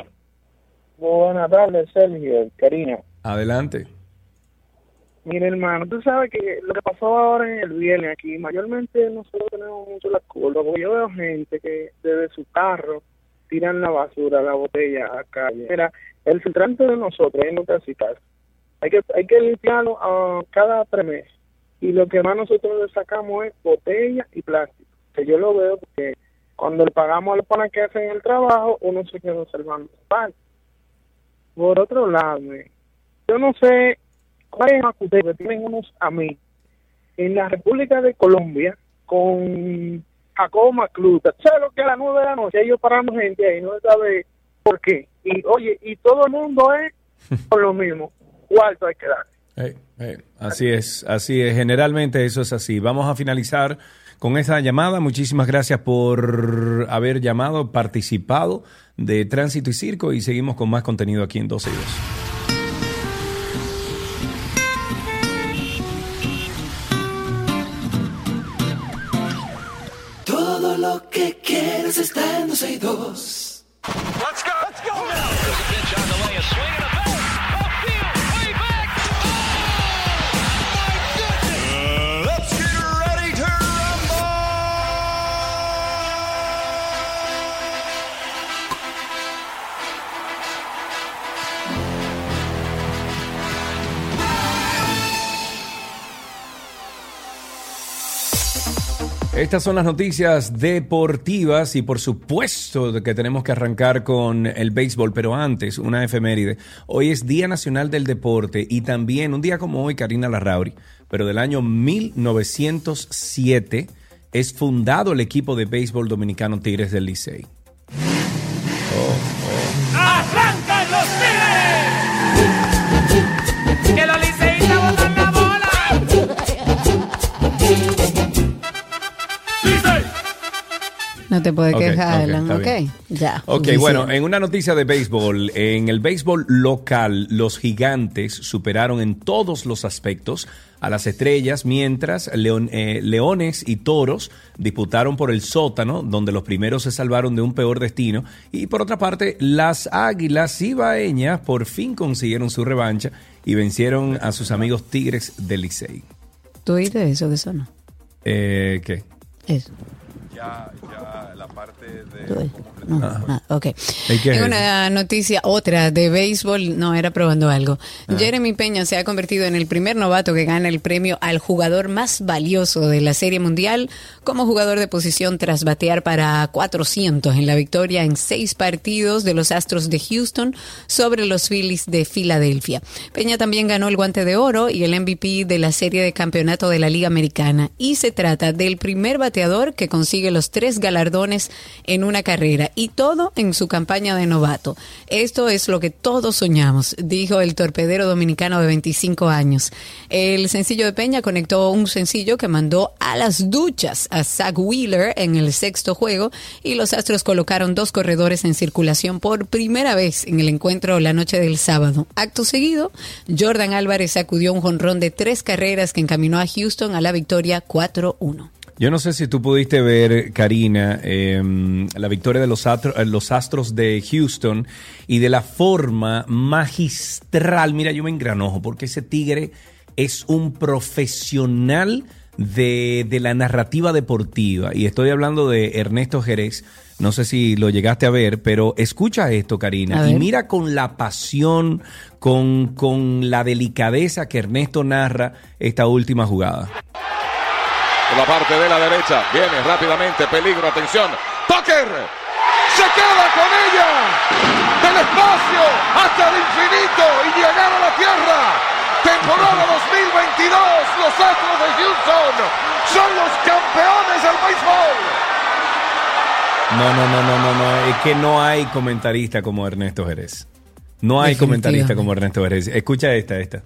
Buenas tardes, Sergio, Karina. Adelante. Mire, hermano, tú sabes que lo que pasó ahora en el viernes aquí, mayormente nosotros tenemos mucho la culpa, porque yo veo gente que desde su carro tiran la basura, la botella a calle. Mira, el filtrante de nosotros es no tacitas. Hay que, hay que limpiarlo a cada tres meses. Y lo que más nosotros le sacamos es botella y plástico. Que yo lo veo porque cuando le pagamos a los panas que hacen el trabajo, uno se queda observando. Por otro lado, yo no sé cuáles ustedes tienen unos amigos en la República de Colombia con Jacobo Macluta. ¿Sabes lo que a las nueve de la noche ellos parando gente ahí? No sabe por qué. Y oye, y todo el mundo es *laughs* por lo mismo. ¿Cuánto hay que dar? así es, así es. Generalmente eso es así. Vamos a finalizar con esa llamada. Muchísimas gracias por haber llamado, participado de Tránsito y Circo y seguimos con más contenido aquí en 12 y 2. 12 y 2. Estas son las noticias deportivas y por supuesto que tenemos que arrancar con el béisbol, pero antes una efeméride. Hoy es Día Nacional del Deporte y también un día como hoy, Karina Larrauri, pero del año 1907 es fundado el equipo de béisbol dominicano Tigres del Licey. Oh, No te puedes quejar, Alan. Ok, ya. Ok, bueno, en una noticia de béisbol, en el béisbol local, los gigantes superaron en todos los aspectos a las estrellas, mientras eh, leones y toros disputaron por el sótano, donde los primeros se salvaron de un peor destino. Y por otra parte, las águilas ibaeñas por fin consiguieron su revancha y vencieron a sus amigos tigres del Licey. ¿Tú oíste eso de eso no? Eh, ¿Qué? Eso. Ya, ya de... Ah, ok. una noticia, otra de béisbol, no, era probando algo. Ah. Jeremy Peña se ha convertido en el primer novato que gana el premio al jugador más valioso de la Serie Mundial como jugador de posición tras batear para 400 en la victoria en seis partidos de los Astros de Houston sobre los Phillies de Filadelfia. Peña también ganó el guante de oro y el MVP de la serie de campeonato de la Liga Americana y se trata del primer bateador que consigue los tres galardones en una carrera y todo en su campaña de novato. Esto es lo que todos soñamos, dijo el torpedero dominicano de 25 años. El sencillo de Peña conectó un sencillo que mandó a las duchas a Zach Wheeler en el sexto juego y los Astros colocaron dos corredores en circulación por primera vez en el encuentro la noche del sábado. Acto seguido, Jordan Álvarez sacudió un jonrón de tres carreras que encaminó a Houston a la victoria 4-1. Yo no sé si tú pudiste ver, Karina, em, la victoria de los, eh, los, Astros de Houston y de la forma magistral. Mira, yo me engranojo porque ese tigre es un profesional de, de la narrativa deportiva. Y estoy hablando de Ernesto Jerez. No sé si lo llegaste a ver, pero escucha esto, Karina, y mira con la pasión, con, con la delicadeza que Ernesto narra esta última jugada la parte de la derecha. Viene rápidamente, peligro, atención. Tucker se queda con ella. Del espacio hasta el infinito y llegar a la tierra. Temporada 2022, los Astros de Houston son los campeones del béisbol. No, no, no, no, no, no, es que no hay comentarista como Ernesto Jerez. No hay comentarista como Ernesto Jerez. Escucha esta, esta.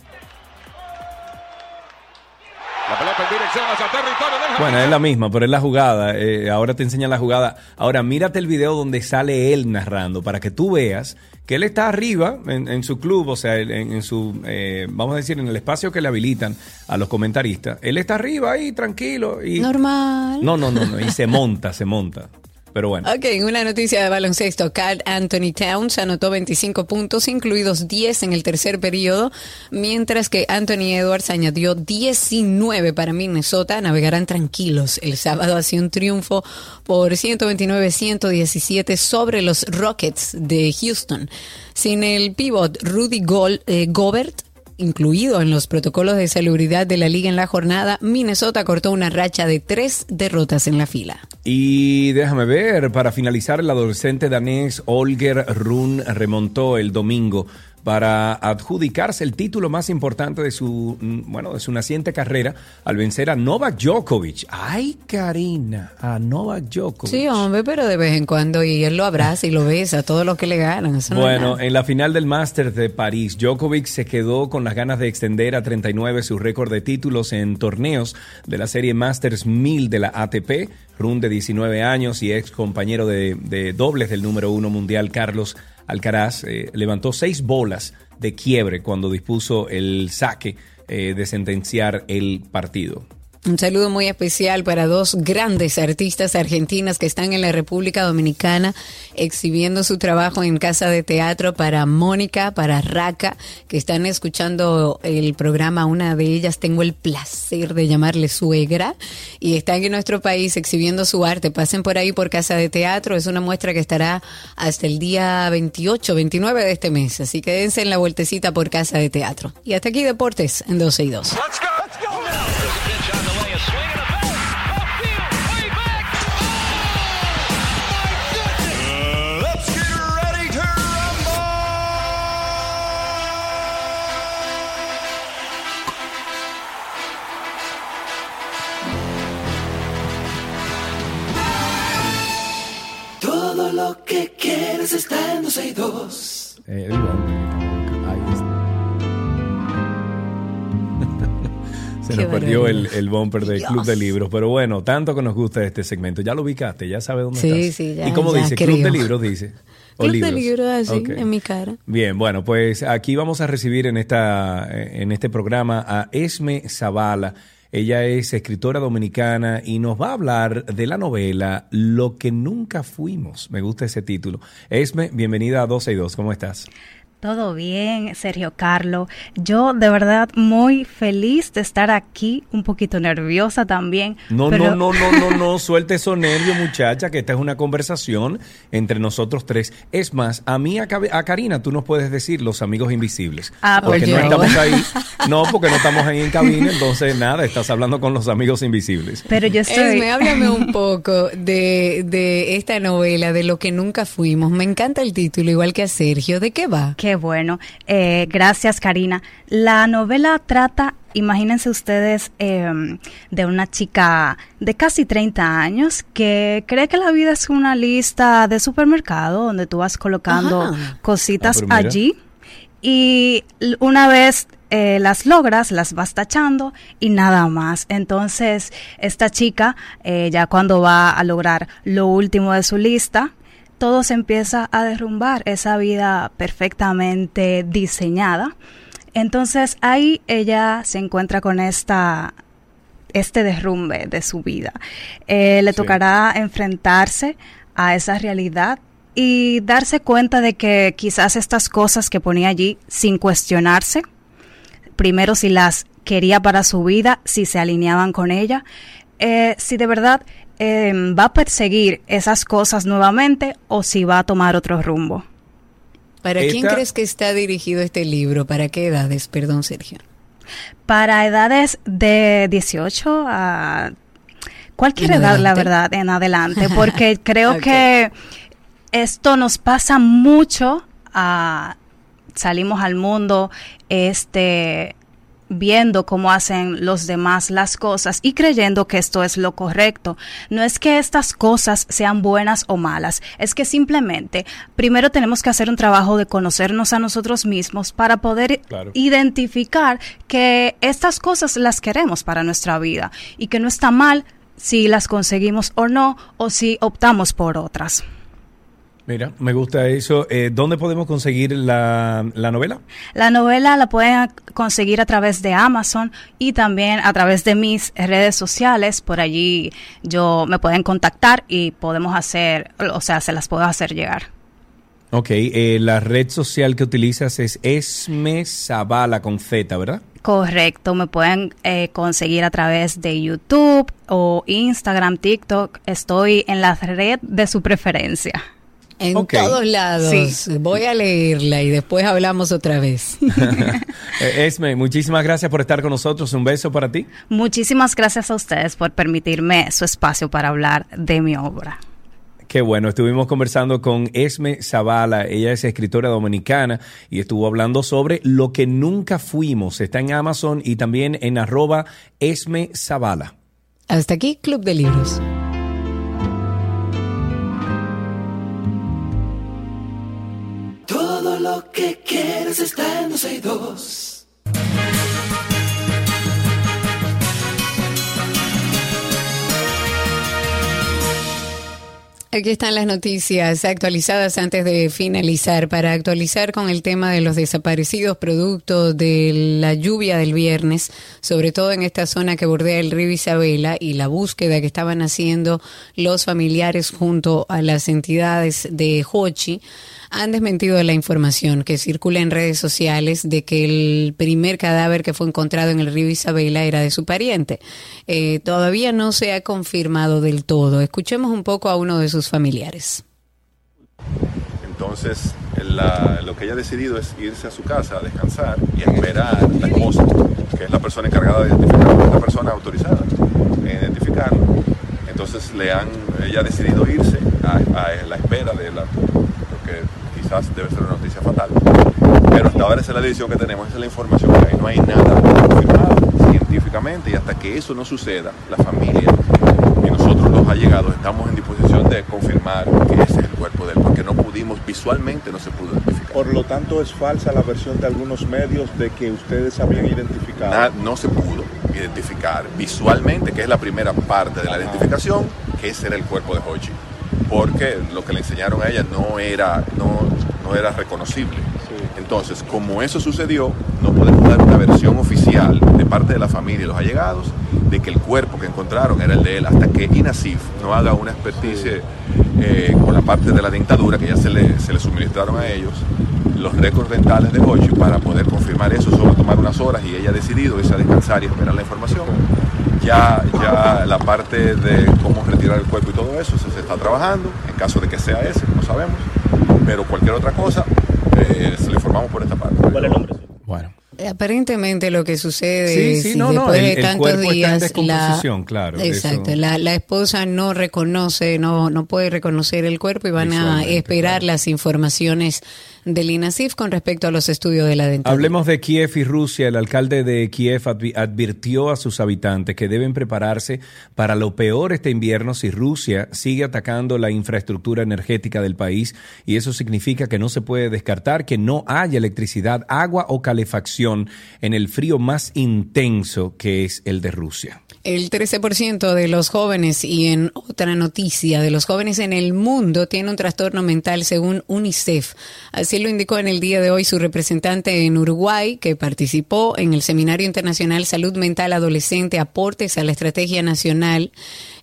La pelota en dirección hacia territorio del Bueno, es la misma, pero es la jugada. Eh, ahora te enseña la jugada. Ahora, mírate el video donde sale él narrando para que tú veas que él está arriba en, su club, o sea, en, en su, eh, vamos a decir, en el espacio que le habilitan a los comentaristas. Él está arriba ahí, tranquilo. Y... Normal. No, no, no, no, y se monta, se monta. Pero bueno. Ok, una noticia de baloncesto. Carl Anthony Towns anotó 25 puntos, incluidos 10 en el tercer periodo, mientras que Anthony Edwards añadió 19 para Minnesota. Navegarán tranquilos. El sábado hacía un triunfo por 129-117 sobre los Rockets de Houston. Sin el pivot Rudy eh, Gobert, incluido en los protocolos de salubridad de la liga en la jornada, Minnesota cortó una racha de tres derrotas en la fila. Y déjame ver, para finalizar, el adolescente danés Olger Run remontó el domingo para adjudicarse el título más importante de su, mm, bueno, de su naciente carrera al vencer a Novak Djokovic. Ay, Karina, a Novak Djokovic. Sí, hombre, pero de vez en cuando y él lo abraza y lo besa a todos los que le ganan. bueno, en la final del Masters de París, Djokovic se quedó con las ganas de extender a 39 su récord de títulos en torneos de la serie Masters 1000 de la ATP. Run de 19 años y ex compañero de, de dobles del número uno mundial Carlos Alcaraz eh, levantó seis bolas de quiebre cuando dispuso el saque eh, de sentenciar el partido. Un saludo muy especial para dos grandes artistas argentinas que están en la República Dominicana exhibiendo su trabajo en casa de teatro para Mónica, para Raca, que están escuchando el programa. Una de ellas tengo el placer de llamarle suegra y están en nuestro país exhibiendo su arte. Pasen por ahí por casa de teatro. Es una muestra que estará hasta el día 28, 29 de este mes. Así que dense en la vueltecita por casa de teatro. Y hasta aquí Deportes en 12 y 2. Todo lo que quieres está en 12 y 2. Eh. Ahí está. *laughs* Se nos perdió el, el bumper del Club de Libros, pero bueno, tanto que nos gusta este segmento. Ya lo ubicaste, ya sabes dónde Sí, estás. sí, ya, ¿Y cómo ya dice? creo. Club de Libros dice. O Club de libros. libros así Ok. en mi cara. Bien, bueno, pues aquí vamos a recibir en esta en este programa a Esme Zavala. Ella es escritora dominicana y nos va a hablar de la novela Lo que nunca fuimos. Me gusta ese título. Esme, bienvenida a 12 y 2. ¿Cómo estás? Todo bien, Sergio Carlo. Yo de verdad muy feliz de estar aquí, un poquito nerviosa también. No, pero- no, no, no, no, no, *laughs* suelte esos nervios, muchacha, que esta es una conversación entre nosotros tres. Es más, a mí, a, a Karina, tú nos puedes decir los amigos invisibles. Ah, pues porque no yo. estamos ahí. *laughs* No, porque no estamos ahí en cabina, entonces nada, estás hablando con los amigos invisibles. Pero yo estoy... Esme, háblame un poco de, de esta novela, de lo que nunca fuimos. Me encanta el título, igual que a Sergio. ¿De qué va? Qué bueno. Eh, gracias, Karina. La novela trata, imagínense ustedes, eh, de una chica de casi 30 años que cree que la vida es una lista de supermercado donde tú vas colocando Ajá. cositas Ah, allí y una vez eh, las logras, las vas tachando y nada más. Entonces, esta chica, eh, ya cuando va a lograr lo último de su lista, todo se empieza a derrumbar, esa vida perfectamente diseñada. Entonces ahí ella se encuentra con esta este derrumbe de su vida. Eh, le Sí. tocará enfrentarse a esa realidad y darse cuenta de que quizás estas cosas que ponía allí sin cuestionarse, primero si las quería para su vida, si se alineaban con ella, eh, si de verdad eh, va a perseguir esas cosas nuevamente o si va a tomar otro rumbo. ¿Para quién Esta- crees que está dirigido este libro? ¿Para qué edades? Perdón, Sergio. Para edades de 18 a cualquier En edad, la verdad, en adelante, *laughs* porque creo que esto nos pasa mucho a salimos al mundo este viendo cómo hacen los demás las cosas y creyendo que esto es lo correcto. No es que estas cosas sean buenas o malas, es que simplemente primero tenemos que hacer un trabajo de conocernos a nosotros mismos para poder identificar que estas cosas las queremos para nuestra vida y que no está mal si las conseguimos o no o si optamos por otras. Mira, me gusta eso. Eh, ¿Dónde podemos conseguir la, novela? La novela la pueden conseguir a través de Amazon y también a través de mis redes sociales. Por allí yo me pueden contactar y podemos hacer, o sea, se las puedo hacer llegar. Ok, eh, la red social que utilizas es Esme Zavala con Z, ¿verdad? Correcto, me pueden eh, conseguir a través de YouTube o Instagram, TikTok. Estoy en la red de su preferencia. En todos lados. Voy a leerla y después hablamos otra vez. *laughs* Eh, Esme, muchísimas gracias por estar con nosotros. Un beso para ti. Muchísimas gracias a ustedes por permitirme su espacio para hablar de mi obra. Qué bueno, estuvimos conversando con Esme Zavala, ella es escritora dominicana y estuvo hablando sobre lo que nunca fuimos. Está en Amazon y también en arroba Esme Zavala. Hasta aquí, Club de Libros. Que quieres está en. Aquí están las noticias actualizadas antes de finalizar. Para actualizar con el tema de los desaparecidos producto de la lluvia del viernes, sobre todo en esta zona que bordea el río Isabela y la búsqueda que estaban haciendo los familiares junto a las entidades de Hochi han desmentido la información que circula en redes sociales de que el primer cadáver que fue encontrado en el río Isabela era de su pariente. Eh, todavía no se ha confirmado del todo. Escuchemos un poco a uno de sus familiares. Entonces, lo que ella ha decidido es irse a su casa a descansar y esperar la esposa, que es la persona encargada de identificarlo, la persona autorizada en identificarlo. Entonces, le han, ella ha decidido irse a la espera de la quizás debe ser una noticia fatal. Pero hasta ahora esa es la decisión que tenemos, esa es la información que hay. No hay nada confirmado científicamente y hasta que eso no suceda, la familia y nosotros los allegados estamos en disposición de confirmar que ese es el cuerpo de él, porque no pudimos, visualmente no se pudo identificar. Por lo tanto, es falsa la versión de algunos medios de que ustedes habían identificado. no se pudo identificar visualmente, que es la primera parte de la identificación, que ese era el cuerpo de Hochi porque lo que le enseñaron a ella no era, no, no era reconocible. Entonces, como eso sucedió, no podemos dar una versión oficial de parte de la familia y los allegados de que el cuerpo que encontraron era el de él, hasta que INASIF no haga una experticia eh, con la parte de la dictadura que ya se le, se le suministraron a ellos, los récords dentales de Hochi para poder confirmar eso. A tomar unas horas y ella ha decidido irse a descansar y esperar la información. Ya, ya la parte de cómo retirar el cuerpo y todo eso se, está trabajando, en caso de que sea ese, no sabemos, pero cualquier otra cosa eh, se le informamos por esta parte. ¿Cuál es el nombre? Bueno. Aparentemente lo que sucede es después de tantos días la, claro, exacto, la, la, esposa no reconoce, no, no puede reconocer el cuerpo y van a esperar las informaciones del INASIF con respecto a los estudios de la dentadura. Hablemos de Kiev y Rusia. El alcalde de Kiev advirtió a sus habitantes que deben prepararse para lo peor este invierno si Rusia sigue atacando la infraestructura energética del país y eso significa que no se puede descartar que no haya electricidad, agua o calefacción en el frío más intenso que es el de Rusia. El 13% de los jóvenes, y en otra noticia, de los jóvenes en el mundo tiene un trastorno mental según UNICEF. Así lo indicó en el día de hoy su representante en Uruguay, que participó en el Seminario Internacional Salud Mental Adolescente, aportes a la Estrategia Nacional,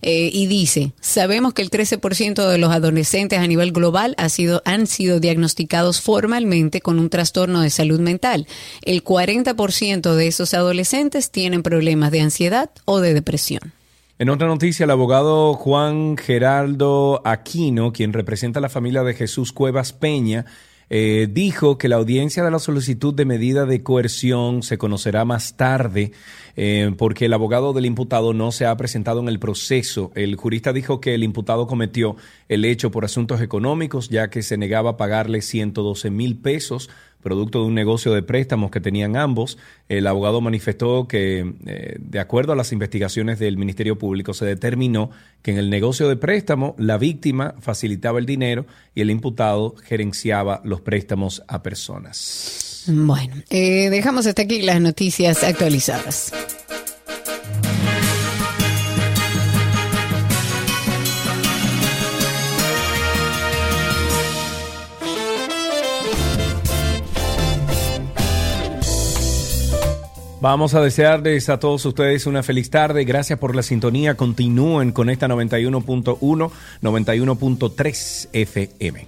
eh, y dice, sabemos que el 13% de los adolescentes a nivel global ha sido, han sido diagnosticados formalmente con un trastorno de salud mental. El 40% de esos adolescentes tienen problemas de ansiedad o de depresión. En otra noticia, el abogado Juan Geraldo Aquino, quien representa a la familia de Jesús Cuevas Peña, eh, dijo que la audiencia de la solicitud de medida de coerción se conocerá más tarde eh, porque el abogado del imputado no se ha presentado en el proceso. El jurista dijo que el imputado cometió el hecho por asuntos económicos ya que se negaba a pagarle 112 mil pesos producto de un negocio de préstamos que tenían ambos. El abogado manifestó que, eh, de acuerdo a las investigaciones del Ministerio Público, se determinó que en el negocio de préstamo la víctima facilitaba el dinero y el imputado gerenciaba los préstamos a personas. Bueno, eh, dejamos hasta aquí las noticias actualizadas. Vamos a desearles a todos ustedes una feliz tarde. Gracias por la sintonía. Continúen con esta 91.1, 91.3 FM.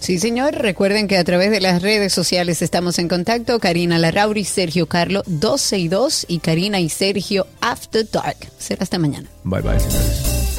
Sí, señor. Recuerden que a través de las redes sociales estamos en contacto. Karina Larrauri, Sergio Carlo 12 y 2 y Karina y Sergio After Dark. Será hasta mañana. Bye bye, señores.